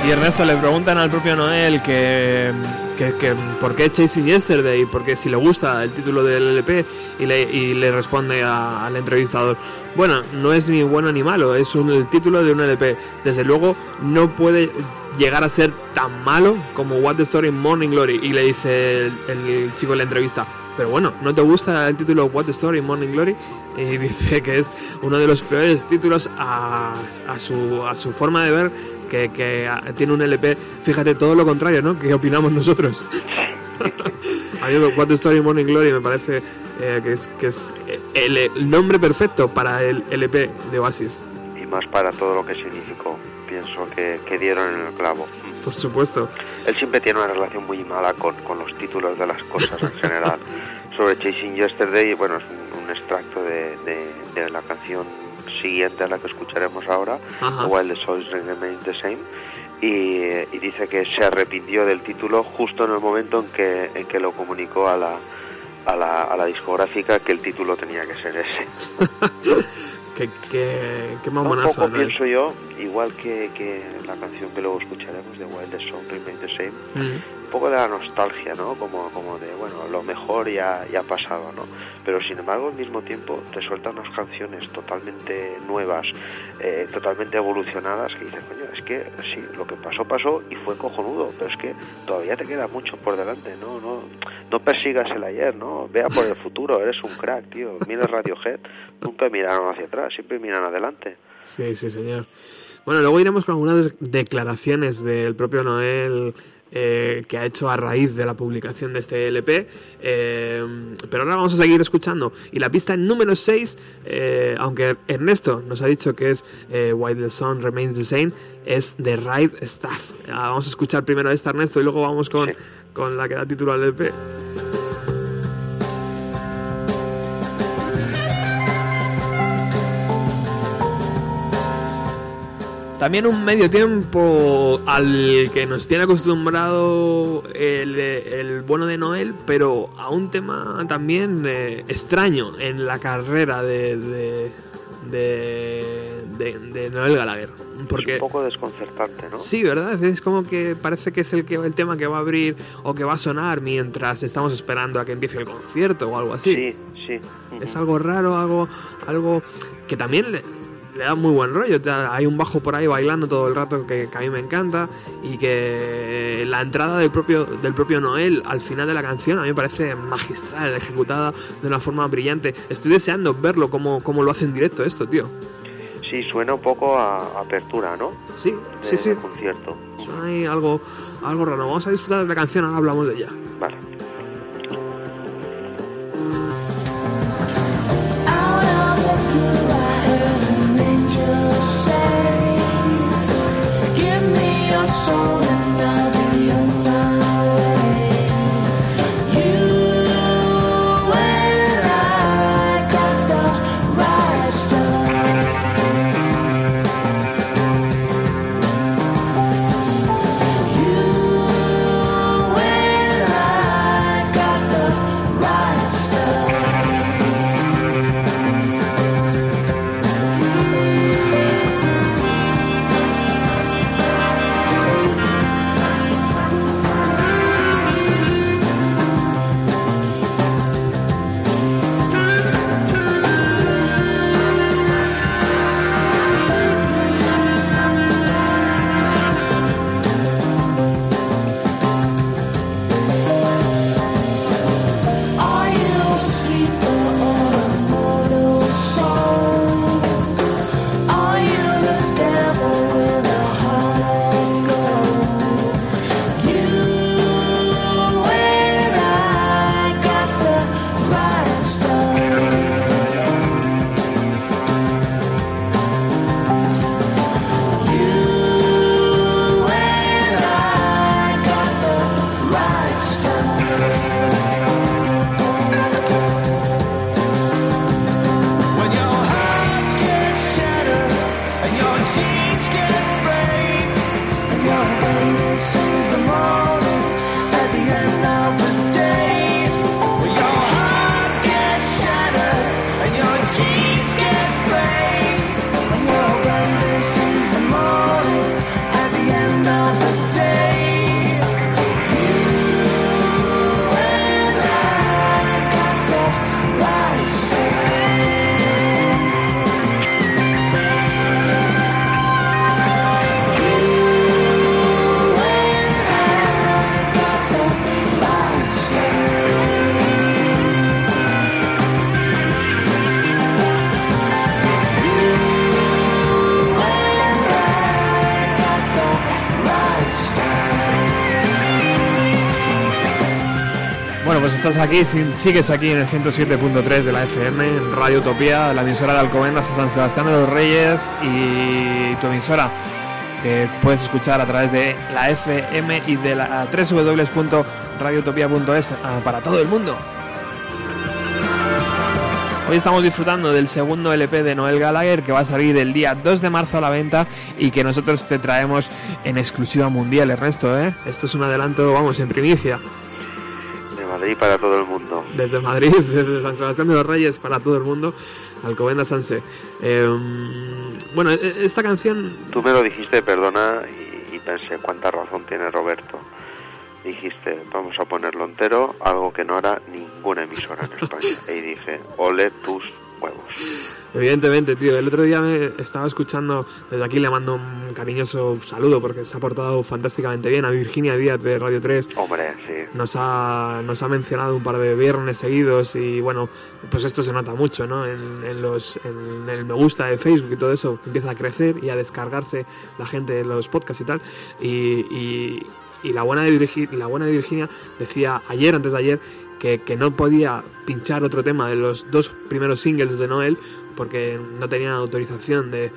Y Ernesto le preguntan al propio Noel que, que, que por qué Chasing Yesterday, porque si le gusta el título del LP y le, y le responde a- al entrevistador, bueno, no es ni bueno ni malo, es un, el título de un LP. Desde luego no puede llegar a ser tan malo como What the Story Morning Glory. Y le dice el, el chico en la entrevista, pero bueno, ¿no te gusta el título What the Story Morning Glory? Y dice que es uno de los peores títulos a, a su, a su forma de ver que, que tiene un LP. Fíjate, todo lo contrario, ¿no? ¿Qué opinamos nosotros? A mí What Story Morning Glory me parece eh, que es, que es el, el nombre perfecto para el LP de Oasis, Y más para todo lo que significó. Pienso que, que dieron en el clavo. por supuesto. Él siempre tiene una relación muy mala con, con los títulos de las cosas en general. Sobre Chasing Yesterday, bueno, es un, un extracto de, de- de la canción siguiente a la que escucharemos ahora, Ajá. While the Souls Remain the Same. Y, y dice que se arrepintió del título justo en el momento en que, en que lo comunicó a la, a, la, a la discográfica que el título tenía que ser ese. Qué, qué, qué Un poco ¿no? pienso yo, igual que, que la canción que luego escucharemos de While the Souls Remain the Same, Mm. Poco de la nostalgia, ¿no? Como, como de, bueno, lo mejor ya, ya ha pasado, ¿no? Pero sin embargo, al mismo tiempo, te sueltan unas canciones totalmente nuevas, eh, totalmente evolucionadas, que dices, coño, es que sí, lo que pasó, pasó y fue cojonudo, pero es que todavía te queda mucho por delante, ¿no? No, no persigas el ayer, ¿no? Vea por el futuro, eres un crack, tío. Mira Radiohead, nunca miraron hacia atrás, siempre miran adelante. Sí, sí, señor. Bueno, luego iremos con algunas declaraciones del propio Noel eh, que ha hecho a raíz de la publicación de este LP. eh, pero ahora vamos a seguir escuchando. Y la pista número 6, eh, aunque Ernesto nos ha dicho que es While the Sun Remains the Same, es The Right Stuff. Ah, vamos a escuchar primero esta, Ernesto, y luego vamos con, con la que da título al LP. También un medio tiempo al que nos tiene acostumbrado el, el bueno de Noel, pero a un tema también eh, extraño en la carrera de, de, de, de- de Noel Gallagher. Porque, un poco desconcertante, ¿no? Sí, ¿verdad? Es como que parece que es el, que, el tema que va a abrir o que va a sonar mientras estamos esperando a que empiece el concierto o algo así. sí. sí. Es algo raro, algo, algo que también le, da muy buen rollo. Hay un bajo por ahí bailando todo el rato que, que a mí me encanta y que la entrada del propio, del propio Noel al final de la canción a mí me parece magistral, ejecutada de una forma brillante. Estoy deseando verlo como, como lo hace en directo esto, tío. Sí, suena un poco a apertura, ¿no? Sí, De, sí, sí. concierto. Suena ahí algo, algo raro. Vamos a disfrutar de la canción, ahora hablamos de ella. Vale. Me estás aquí, si- sigues aquí en el 107.3 de la FM, en Radio Utopía, la emisora de Alcobendas San Sebastián de los Reyes y tu emisora que puedes escuchar a través de la FM y de la www.radiotopia.es ah, para todo el mundo. Hoy estamos disfrutando del segundo LP de Noel Gallagher que va a salir el día 2 de marzo a la venta y que nosotros te traemos en exclusiva mundial, Ernesto, ¿eh? Esto es un adelanto, vamos, en primicia. Madrid para todo el mundo. Desde Madrid, desde San Sebastián de los Reyes para todo el mundo, Alcobendas Sanse. Eh, bueno, e- esta canción Tú me lo dijiste, perdona, y, y pensé cuánta razón tiene Roberto. Dijiste, vamos a ponerlo entero, algo que no hará ninguna emisora en España. Y dije, ole tus huevos. Evidentemente, tío. El otro día me estaba escuchando, desde aquí le mando un cariñoso saludo porque se ha portado fantásticamente bien a Virginia Díaz de Radio 3. Hombre, sí. Nos ha, nos ha mencionado un par de viernes seguidos y bueno, pues esto se nota mucho, ¿no? En, en los, en el me gusta de Facebook y todo eso empieza a crecer y a descargarse la gente de los podcasts y tal. Y, y- y la, buena de Virgi- la buena de Virginia decía ayer, antes de ayer, que, que no podía pinchar otro tema de los dos primeros singles de Noel porque no tenían autorización de,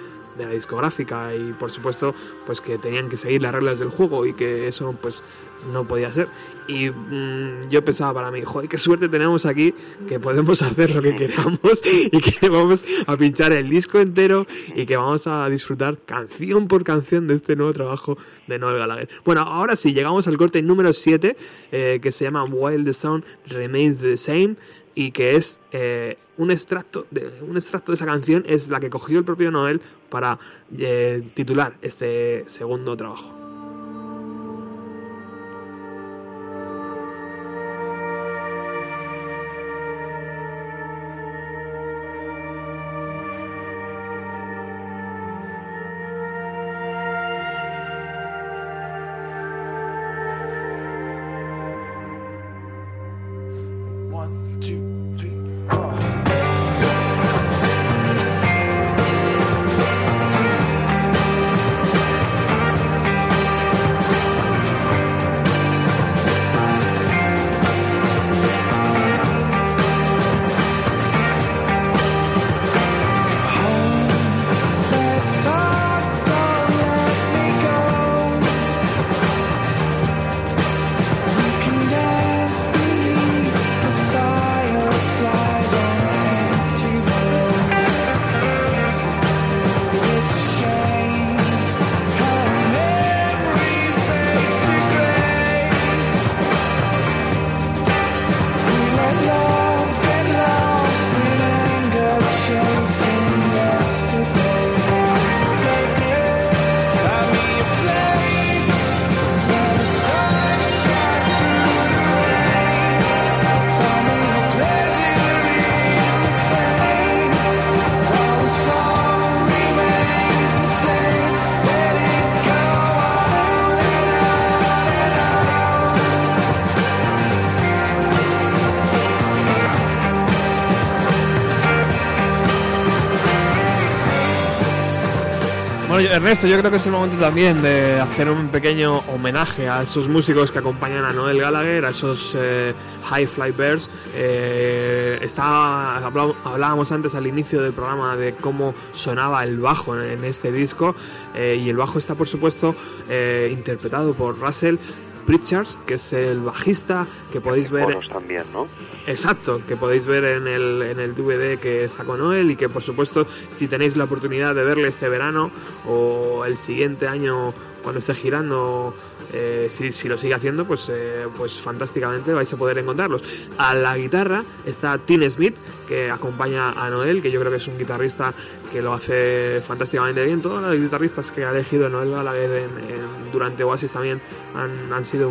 discográfica y por supuesto pues que tenían que seguir las reglas del juego y que eso pues no podía ser. Y mm, yo pensaba para mí joder qué suerte tenemos aquí que podemos hacer lo que queramos y que vamos a pinchar el disco entero y que vamos a disfrutar canción por canción de este nuevo trabajo de Noel Gallagher bueno ahora sí llegamos al corte número 7 eh, que se llama the Sound Remains the Same y que es eh, un extracto de un extracto de esa canción es la que cogió el propio Noel para eh, titular este segundo trabajo. Ernesto, yo creo que es el momento también de hacer un pequeño homenaje a esos músicos que acompañan a Noel Gallagher, a esos eh, High Fly Bears. Eh, hablábamos antes al inicio del programa de cómo sonaba el bajo en, este disco eh, y el bajo está, por supuesto, interpretado por Russell Pritchards, que es el bajista que podéis ver también, ¿no? Exacto, que podéis ver en el, en el DVD que sacó Noel y que por supuesto si tenéis la oportunidad de verle este verano o el siguiente año cuando esté girando, eh, si, si lo sigue haciendo, pues, eh, pues fantásticamente vais a poder encontrarlos. A la guitarra está Tim Smith, que acompaña a Noel, que yo creo que es un guitarrista que lo hace fantásticamente bien. Todos los guitarristas que ha elegido Noel Gallagher en- en- durante Oasis también han, han sido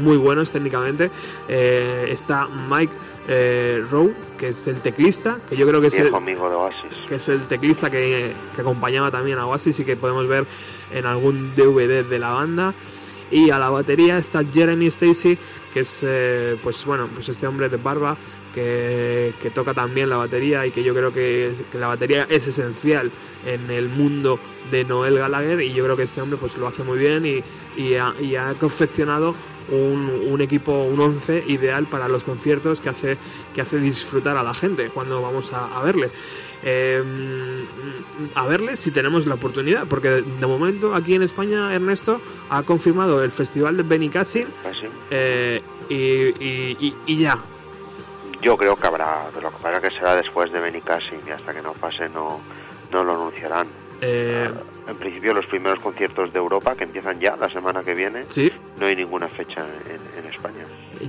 muy buenos técnicamente. Eh, está Mike eh, Rowe, que es el teclista, que yo creo que es el, amigo de Oasis. que es el teclista que, que acompañaba también a Oasis y que podemos ver en algún DVD de la banda. Y a la batería está Jeremy Stacy, que es eh, pues bueno, pues este hombre de barba que, que toca también la batería y que yo creo que, es- que la batería es esencial en el mundo de Noel Gallagher y yo creo que este hombre pues lo hace muy bien y, y ha, y ha confeccionado un, un equipo, un 11 ideal para los conciertos que hace, que hace disfrutar a la gente cuando vamos a, a verle. Eh, a verle si tenemos la oportunidad, porque de, momento aquí en España Ernesto ha confirmado el festival de Benicassim Casi. eh, y, y- y- y ya. Yo creo que habrá, pero lo que pasa que será después de Benicassim y hasta que no pase no, no lo anunciarán. Eh, En principio los primeros conciertos de Europa que empiezan ya la semana que viene, sí, no hay ninguna fecha en, en España.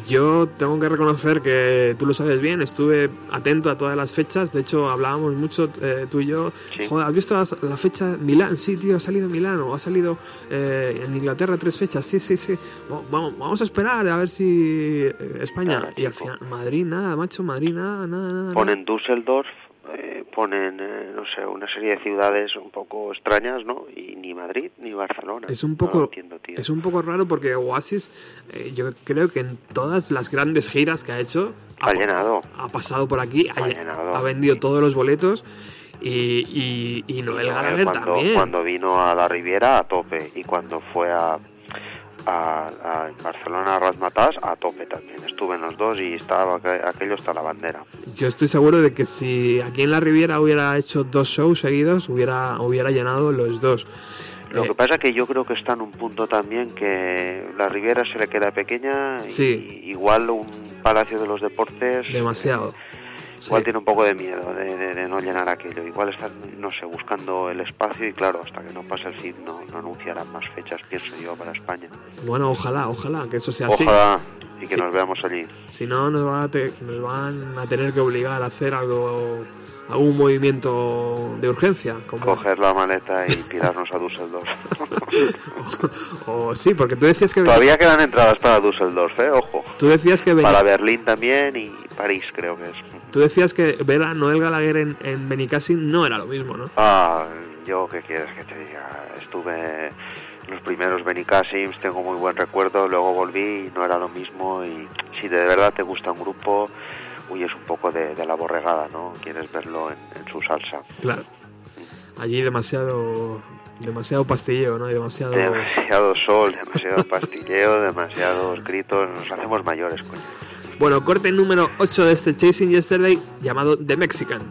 Yo tengo que reconocer que tú lo sabes bien, estuve atento a todas las fechas, de hecho hablábamos mucho eh, tú y yo, Sí. joder, ¿has visto la, la fecha Milán? Sí, tío, ha salido Milán o ha salido eh, en Inglaterra tres fechas, sí, sí, sí, Va- vamos, vamos a esperar a ver si eh, España y al final Madrid nada, macho, Madrid nada, nada, nada. Ponen Düsseldorf, ponen, eh, no sé, una serie de ciudades un poco extrañas, ¿no? Y ni Madrid ni Barcelona. Es un poco, lo entiendo, tío. es un poco raro porque Oasis, eh, yo creo que en todas las grandes giras que ha hecho, Ha llenado. ha pasado por aquí, ha, Ha llenado. ha vendido todos los boletos y, y, y Noel No, Gallagher cuando, también. cuando vino a la Riviera a tope y cuando fue a, a, a Barcelona a Razmataz a tope también. Estuve en los dos y estaba aqu- aquello hasta la bandera. Yo estoy seguro de que si aquí en la Riviera hubiera hecho dos shows seguidos, hubiera, hubiera llenado los dos. Lo Eh, que pasa es que yo creo que está en un punto también que la Riviera se le queda pequeña y igual un Palacio de los Deportes demasiado. Sí. tiene un poco de miedo de, de- de no llenar aquello. Igual están, no sé, buscando el espacio y claro, hasta que no pase el CID no, no anunciarán más fechas, pienso yo, para España. Bueno, ojalá, ojalá que eso sea así. Ojalá y que Sí. nos veamos allí. Si no, nos, va a te- nos van a tener que obligar a hacer algo, algún movimiento de urgencia. Como, Coger la maleta y tirarnos a Düsseldorf. o, sí, porque tú decías que Todavía quedan entradas para Düsseldorf, ¿eh? Ojo. tú decías que Para Berlín también y París, creo que es. tú decías que ver a Noel Gallagher en, en Benicassim no era lo mismo, ¿no? Ah, yo, ¿qué quieres que te diga? Estuve los primeros Benicasims, tengo muy buen recuerdo, luego volví y no era lo mismo. Y si de verdad te gusta un grupo, huyes un poco de, de la borregada, ¿no? Quieres verlo en, en su salsa. Claro. Allí demasiado demasiado pastilleo, ¿no? Y demasiado Demasiado sol, demasiado pastilleo, demasiados gritos, nos hacemos mayores, coño. Bueno, corte número 8 de este Chasing Yesterday llamado The Mexican.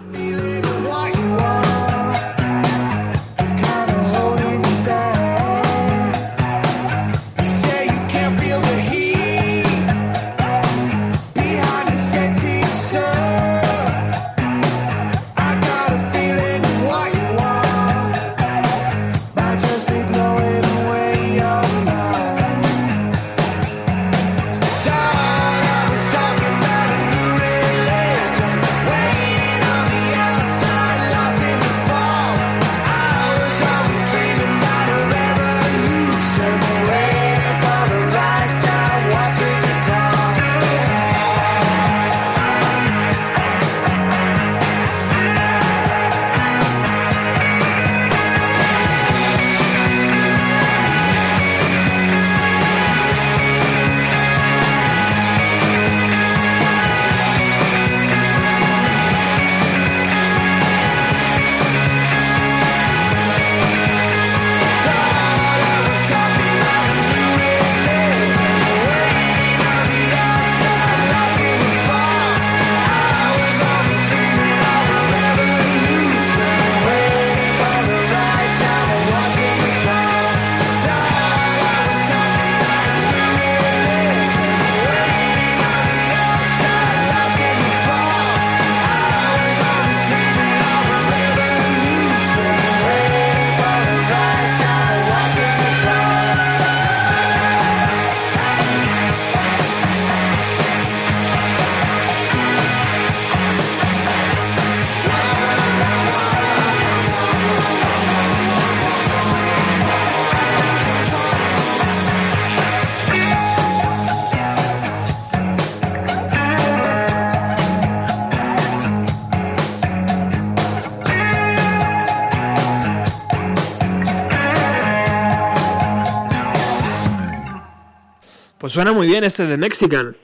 Suena muy bien este The Mexican.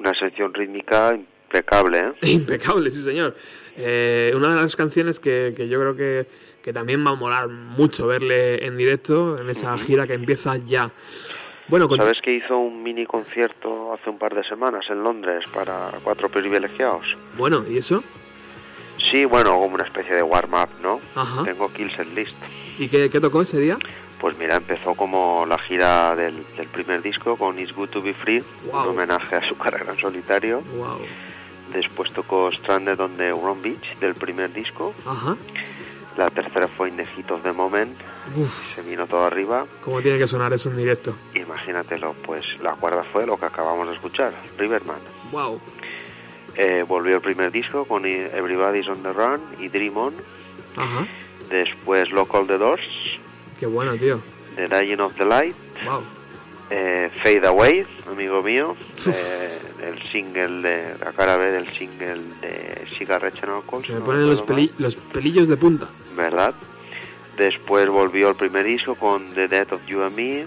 Una sección rítmica impecable, ¿eh? Impecable, sí señor. Eh, una de las canciones que, que yo creo que, que también va a molar mucho verle en directo en esa gira que empieza ya. Bueno, con- ¿Sabes que hizo un mini concierto hace un par de semanas en Londres para cuatro privilegiados? bueno, ¿y eso? Sí, bueno, como una especie de warm-up, ¿no? Ajá. Tengo Kills en List. ¿Y qué, qué tocó ese día? Pues mira, empezó como la gira del, del primer disco con It's Good to Be Free, Wow. un homenaje a su carrera en solitario. Wow. Después tocó Stranded on the Wrong Beach del primer disco. Ajá. La tercera fue In the Heat of the Moment. Uf, Se vino todo arriba. cómo tiene que sonar eso en directo. Imagínatelo, pues la cuarta fue lo que acabamos de escuchar, Riverman. Wow. Eh, volvió el primer disco con Everybody's on the Run y Dream On. Ajá. Después Local the Doors, Qué bueno, tío. The Dying of the Light, Wow. eh, Fade Away, amigo mío, eh, el single de la cara B del single de Cigarette and Alcohol. Se me no ponen los, peli- los pelillos de punta. ¿verdad? Después volvió el primer disco con The Death of You and Me,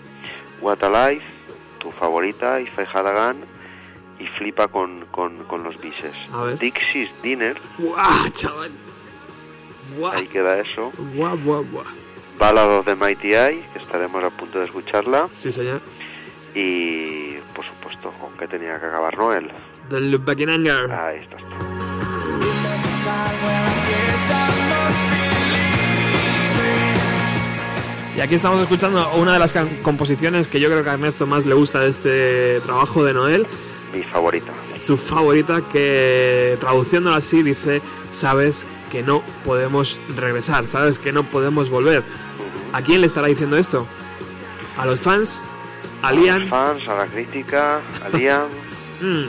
What a Life, tu favorita, If I Had a Gun, y flipa con, con, con los bises. A ver. Dixie's Dinner, ¡Guau, chaval! ¡Guau! ahí queda eso. ¡Guau, guau, guau! Ballad of the Mighty Eye, que estaremos a punto de escucharla. Sí, señor. Y, por supuesto, con que tenía que acabar Noel. Del Look Back in Anger. Ahí be Y aquí estamos escuchando una de las composiciones que yo creo que a Ernesto más le gusta de este trabajo de Noel. Mi favorita. Su favorita que traduciéndola así dice, sabes que no podemos regresar, sabes que no podemos volver. ¿A quién le estará diciendo esto? ¿A los fans? ¿A A Liam? los fans, a la crítica, a Liam. Mm.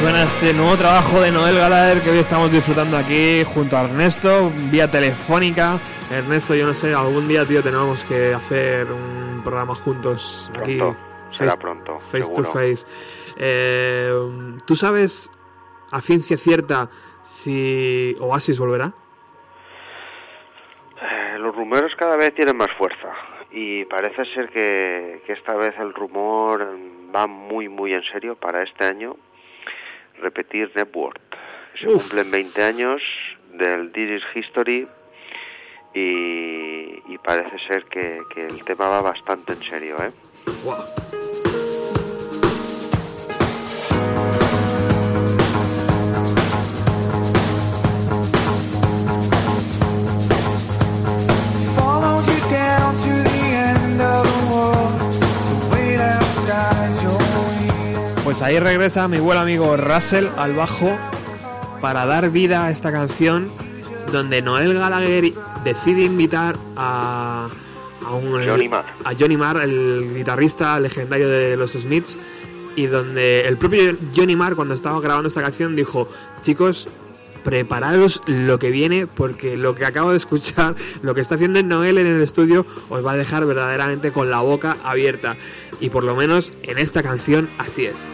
Suena este nuevo trabajo de Noel Gallagher que hoy estamos disfrutando aquí junto a Ernesto, vía telefónica. Ernesto, yo no sé, algún día, tío, tenemos que hacer un programa juntos aquí. Pronto, será face- pronto, Face seguro. to face. Eh, ¿Tú sabes a ciencia cierta si Oasis volverá? Eh, los rumores cada vez tienen más fuerza y parece ser que, que esta vez el rumor va muy muy en serio para este año repetir Network. Se Uf. cumplen 20 años del This is History y, y parece ser que, que el tema va bastante en serio, ¿eh? Guau. Ahí regresa mi buen amigo Russell al bajo para dar vida a esta canción donde Noel Gallagher decide invitar a, a un- Johnny Marr. a Johnny Marr, el guitarrista legendario de los Smiths, y donde el propio Johnny Marr cuando estaba grabando esta canción dijo, chicos, prepararos lo que viene porque lo que acabo de escuchar, lo que está haciendo Noel en el estudio os va a dejar verdaderamente con la boca abierta. Y por lo menos en esta canción así es.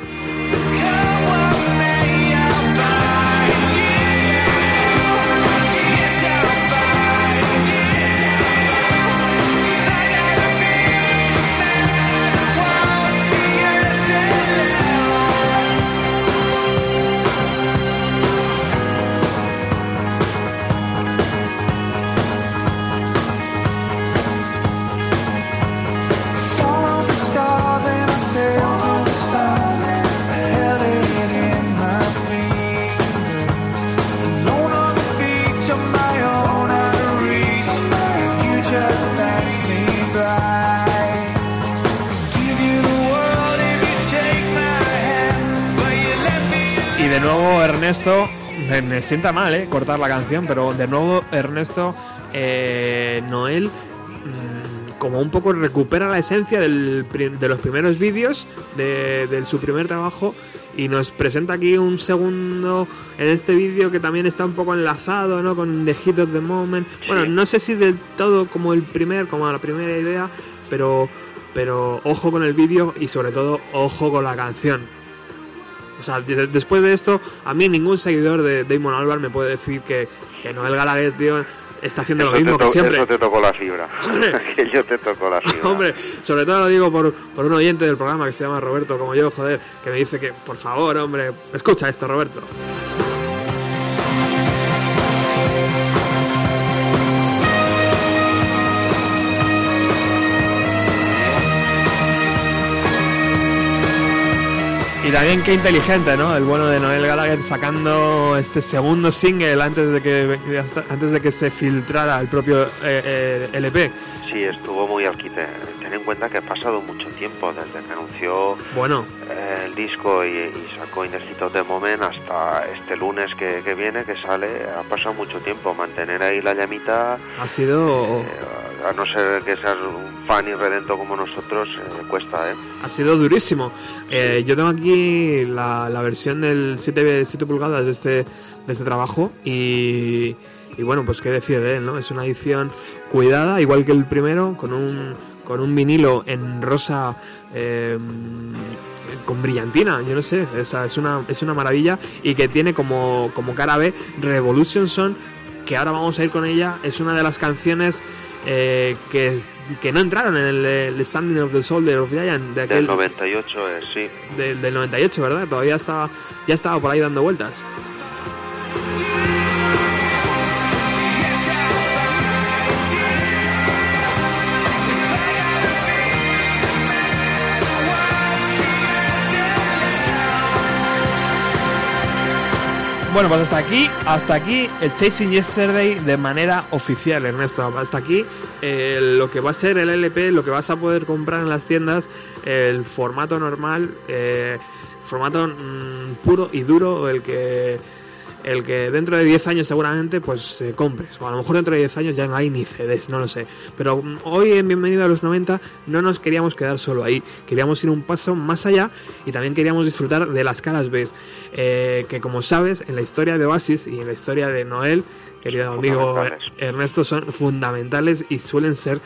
Sienta mal, ¿eh? Cortar la canción, pero de nuevo Ernesto, eh, Noel, mm, como un poco recupera la esencia del de los primeros vídeos de, de su primer trabajo y nos presenta aquí un segundo en este vídeo que también está un poco enlazado, ¿no? Con The Hit of the Moment. Bueno, no sé si del todo como el primer, como la primera idea, pero, pero ojo con el vídeo y sobre todo ojo con la canción. O sea, de- después de esto, a mí ningún seguidor de Damon Albarn me puede decir que, que Noel Gallagher, tío, está haciendo lo Eso te mismo que siempre. Eso te tocó la fibra. Aquello te tocó la fibra. Hombre, sobre todo lo digo por, por un oyente del programa que se llama Roberto, como yo, joder, que me dice que, por favor, hombre, escucha esto, Roberto. Y también qué inteligente, ¿no? El bueno de Noel Gallagher sacando este segundo single antes de que antes de que se filtrara el propio eh, eh, LP. Sí, estuvo muy al quite. Ten en cuenta que ha pasado mucho tiempo desde que anunció Bueno, eh, el disco y, y sacó Inédito de Moment hasta este lunes que, que viene, que sale. Ha pasado mucho tiempo. Mantener ahí la llamita, ha sido eh, a no ser que seas un fan irredento como nosotros, eh, cuesta, ¿eh? Ha sido durísimo. Eh, yo tengo aquí la, la versión del 7, 7 pulgadas de este, de este trabajo y, y bueno, pues qué decir de él, ¿no? Es una edición cuidada, igual que el primero, con un, con un vinilo en rosa eh, con brillantina, yo no sé, o sea, es, una, es una maravilla y que tiene como, como cara B Revolution Son, que ahora vamos a ir con ella, es una de las canciones eh, que, que no entraron en el, el Standing of the Soldier of Giant de Del aquel, 98 es, sí. del, del 98, ¿verdad? Todavía estaba, ya estaba por ahí dando vueltas. Bueno, pues hasta aquí, hasta aquí el Chasing Yesterday de manera oficial, Ernesto. Hasta aquí eh, lo que va a ser el LP, lo que vas a poder comprar en las tiendas, el formato normal, eh, formato mm, puro y duro, el que el que dentro de 10 años seguramente pues eh, compres. O a lo mejor dentro de 10 años ya no hay ni CDs, no lo sé. Pero mm, hoy en Bienvenido a los 90 no nos queríamos quedar solo ahí. Queríamos ir un paso más allá y también queríamos disfrutar de las caras B. eh, que como sabes, en la historia de Oasis y en la historia de Noel, querido amigo. Ernesto, son fundamentales y suelen ser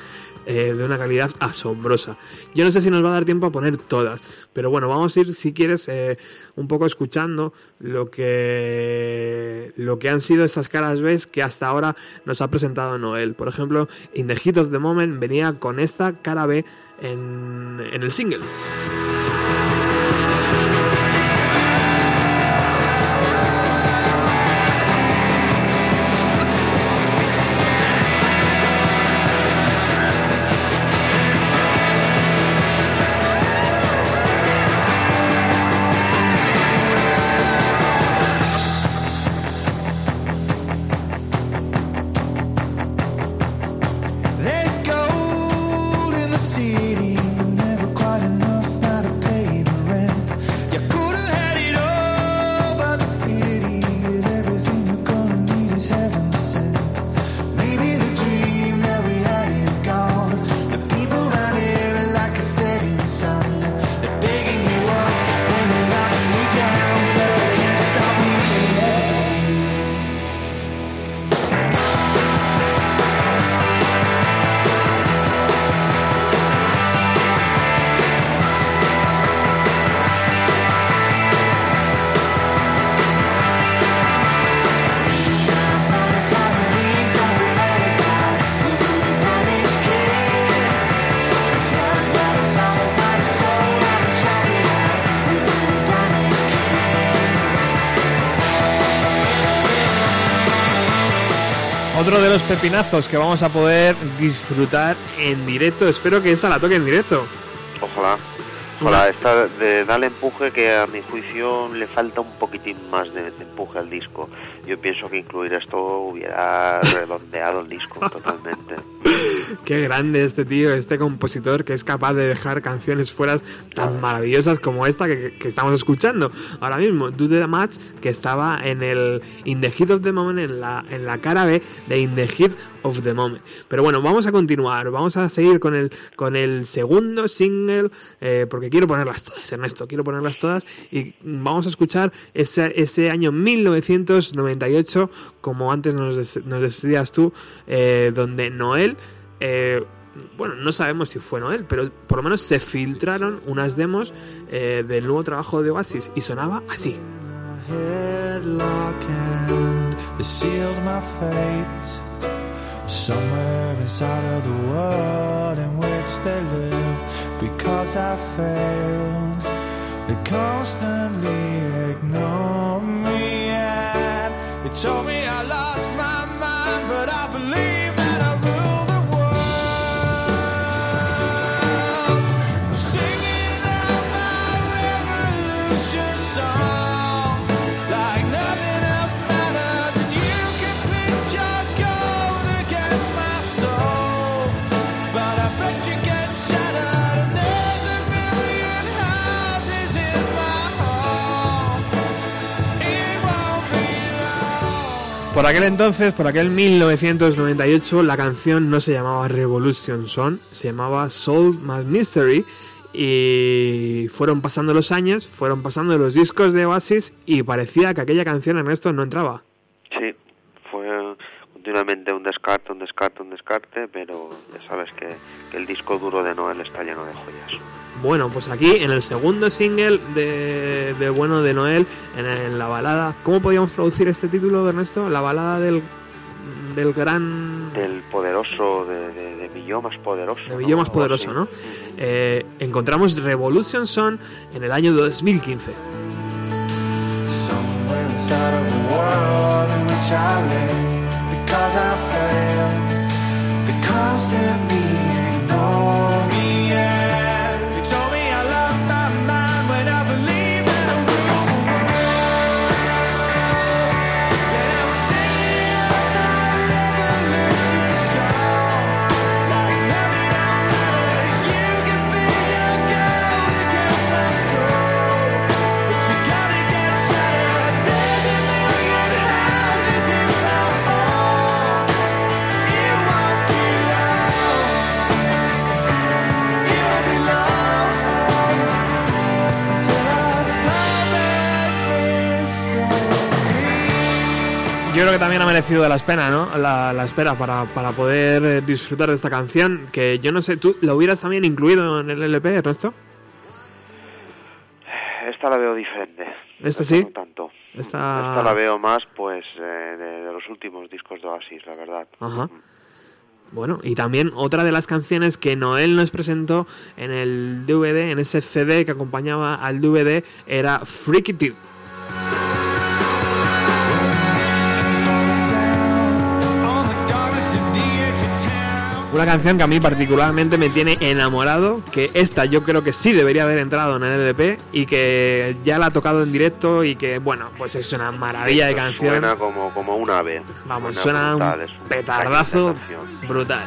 eh, de una calidad asombrosa. Yo no sé si nos va a dar tiempo a poner todas, pero bueno, vamos a ir, si quieres, eh, un poco escuchando lo que, lo que han sido estas caras B que hasta ahora nos ha presentado Noel. Por ejemplo, In the Heat of the Moment venía con esta cara B en, en el single. Pepinazos que vamos a poder disfrutar en directo. Espero que esta la toque en directo. Ojalá. Ojalá, esta de Dale Empuje, que a mi juicio le falta un poquitín más de, de empuje al disco. Yo pienso que incluir esto hubiera redondeado el disco totalmente. Qué grande este tío, este compositor que es capaz de dejar canciones fuera tan maravillosas como esta que, estamos escuchando ahora mismo, Do the Match, que estaba en el In the Heat of the Moment, en la, en la cara B de In the Heat of the Moment. Pero bueno, vamos a continuar, vamos a seguir con el, con el segundo single, eh, porque quiero ponerlas todas, Ernesto, quiero ponerlas todas y vamos a escuchar ese, ese año 1998, como antes nos decías tú, eh, donde Noel... eh, bueno, no sabemos si fue Noel, pero por lo menos se filtraron unas demos eh, del nuevo trabajo de Oasis y sonaba así. they told me I lost my mind, but I believe Por aquel entonces, por aquel 1998, la canción no se llamaba Revolution Song, se llamaba Soul My Mystery. Y fueron pasando los años, fueron pasando los discos de Oasis y parecía que aquella canción Ernesto no entraba. Sí, fue continuamente un descarte, un descarte, un descarte, pero ya sabes que, que el disco duro de Noel está lleno de joyas. Bueno, pues aquí en el segundo single de, de Bueno de Noel, en, en la balada, ¿cómo podríamos traducir este título, Ernesto? La balada del, del gran... Del poderoso, de, de, de mi yo más poderoso. de ¿no? Villo más poderoso. ¿no? Eh, encontramos Revolution Song en el año 2015. Somewhere because I failed the constant need. También ha merecido la espera, ¿no? La, la espera para, para poder eh, disfrutar de esta canción, que yo no sé, ¿tú lo hubieras también incluido en el LP, Ernesto? Esta la veo diferente. ¿Esta sí? No tanto. Esta- Esta la veo más, pues, eh, de, de los últimos discos de Oasis, la verdad. Ajá. Bueno, y también otra de las canciones que Noel nos presentó en el DVD, en ese CD que acompañaba al DVD, era Freaky Tip. Una canción que a mí particularmente me tiene enamorado, que esta yo creo que sí debería haber entrado en el LP y que ya la ha tocado en directo y que, bueno, pues es una maravilla de canción. Suena como, como un ave. Vamos, suena brutal, un petardazo brutal.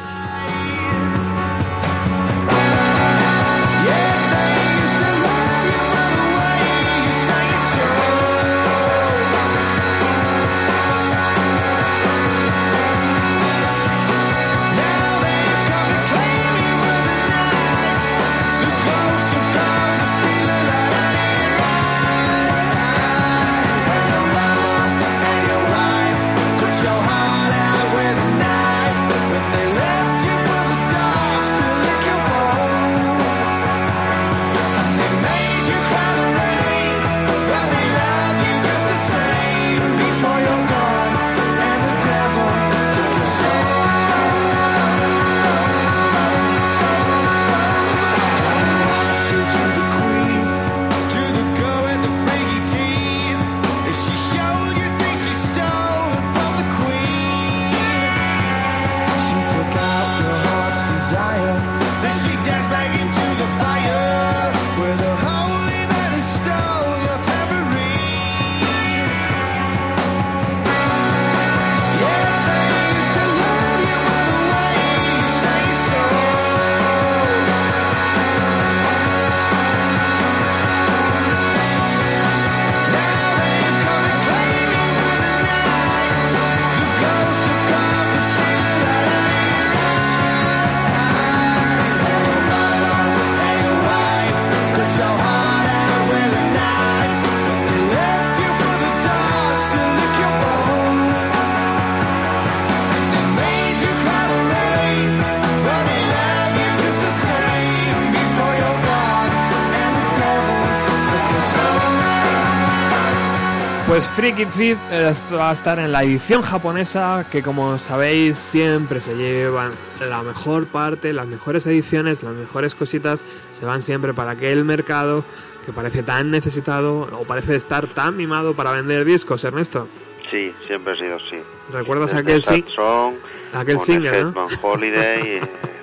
Freaky Thief eh, va a estar en la edición japonesa, que como sabéis siempre se llevan la mejor parte, las mejores ediciones, las mejores cositas, se van siempre para aquel mercado que parece tan necesitado o parece estar tan mimado para vender discos, Ernesto. Sí, siempre ha sido así. ¿Recuerdas Desde aquel sí? Song, aquel single, ¿no? Holiday, eh,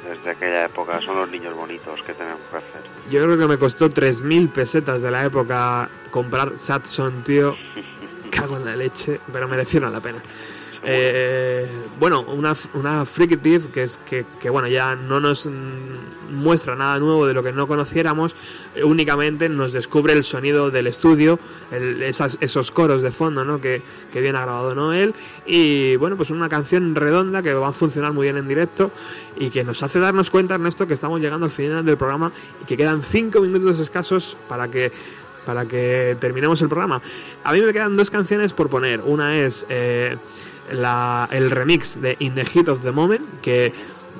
desde aquella época son los niños bonitos que tenemos que hacer. Yo creo que me costó 3.000 pesetas de la época comprar Satson, tío. Cago en la leche, pero merecieron la pena. Eh, bueno, una, una Freaky Thief que, es, que, que, bueno, ya no nos muestra nada nuevo de lo que no conociéramos, únicamente nos descubre el sonido del estudio, el- esas- esos coros de fondo ¿no? que, que bien ha grabado Noel, y bueno, pues una canción redonda que va a funcionar muy bien en directo y que nos hace darnos cuenta, Ernesto, que estamos llegando al final del programa y que quedan cinco minutos escasos para que para que terminemos el programa. A mí me quedan dos canciones por poner. Una es eh, la- el remix de In the Heat of the Moment, que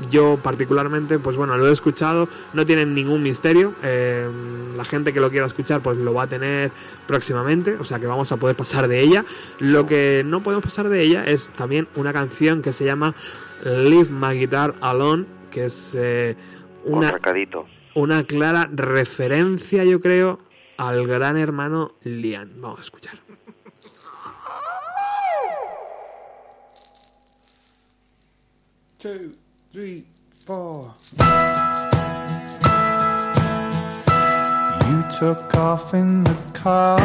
yo particularmente, pues bueno, lo he escuchado, no tienen ningún misterio. eh, la gente que lo quiera escuchar, pues lo va a tener próximamente, o sea que vamos a poder pasar de ella. Lo que no podemos pasar de ella es también una canción que se llama Leave My Guitar Alone, que es eh, una, una clara referencia, yo creo, al gran hermano Lian. Vamos a escuchar. two, three, four. You took off in the car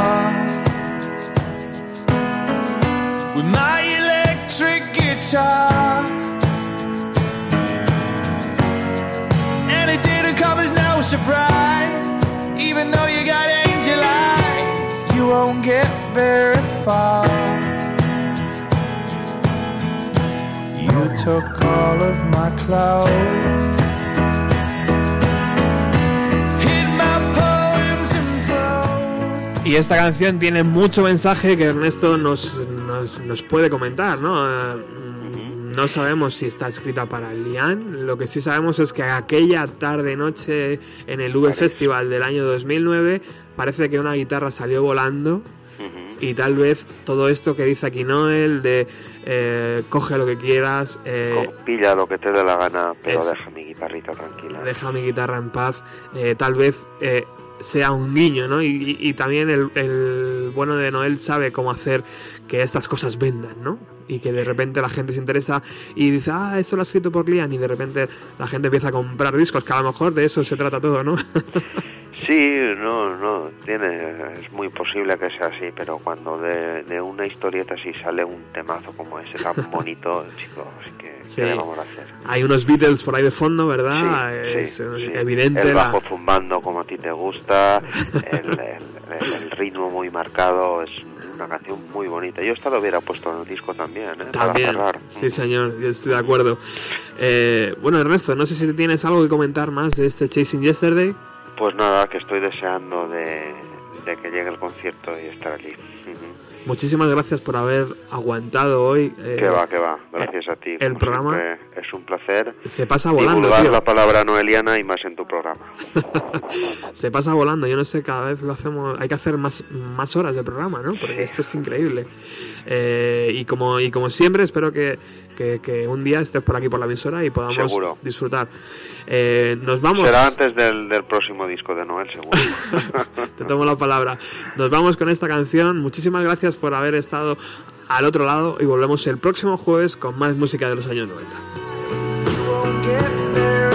with my electric guitar, took all of my clothes. Hid my poems and prose. Y esta canción tiene mucho mensaje que Ernesto nos, nos, nos puede comentar, ¿no? Eh, no sabemos si está escrita para Lian. Lo que sí sabemos es que aquella tarde-noche en el V Festival del año 2009 parece que una guitarra salió volando Y tal vez todo esto que dice aquí Noel de eh, coge lo que quieras, eh, Pilla lo que te dé la gana, pero es- deja mi guitarrita tranquila. deja mi guitarra en paz, eh, tal vez eh, sea un guiño, ¿no? Y, y- y también el, el bueno de Noel sabe cómo hacer que estas cosas vendan, ¿no? Y que de repente la gente se interesa y dice, ah, esto lo ha escrito por Lian, y de repente la gente empieza a comprar discos, que a lo mejor de eso se trata todo, ¿no? Sí, no, no, tiene, es muy posible que sea así, pero cuando de, de una historieta así sale un temazo como ese tan bonito, chicos, que Sí. ¿qué le vamos a hacer? Hay unos Beatles por ahí de fondo, ¿verdad? Sí, es sí, evidente. El la- bajo zumbando como a ti te gusta, el, el- el- el ritmo muy marcado, es una canción muy bonita. Yo esta lo hubiera puesto en el disco también, ¿eh? Para También, cerrar. sí señor, yo estoy de acuerdo. Eh, bueno, Ernesto, no sé si tienes algo que comentar más de este Chasing Yesterday. Pues nada, que estoy deseando de, de que llegue el concierto y estar allí. Muchísimas gracias por haber aguantado hoy. eh, que va, que va, gracias a ti. el programa- siempre, es un placer Se pasa volando, tío. la palabra noeliana y más en tu programa. Se pasa volando. Yo no sé, cada vez lo hacemos. Hay que hacer más, más horas de programa, ¿no? Porque Sí. esto es increíble. Eh, y, como, y como siempre, espero que, que- que un día estés por aquí por la emisora y podamos Seguro. disfrutar. Eh, nos vamos. Será antes del, del próximo disco de Noel, seguro. Te tomo la palabra. Nos vamos con esta canción. Muchísimas gracias por haber estado al otro lado y volvemos el próximo jueves con más música de los años 90.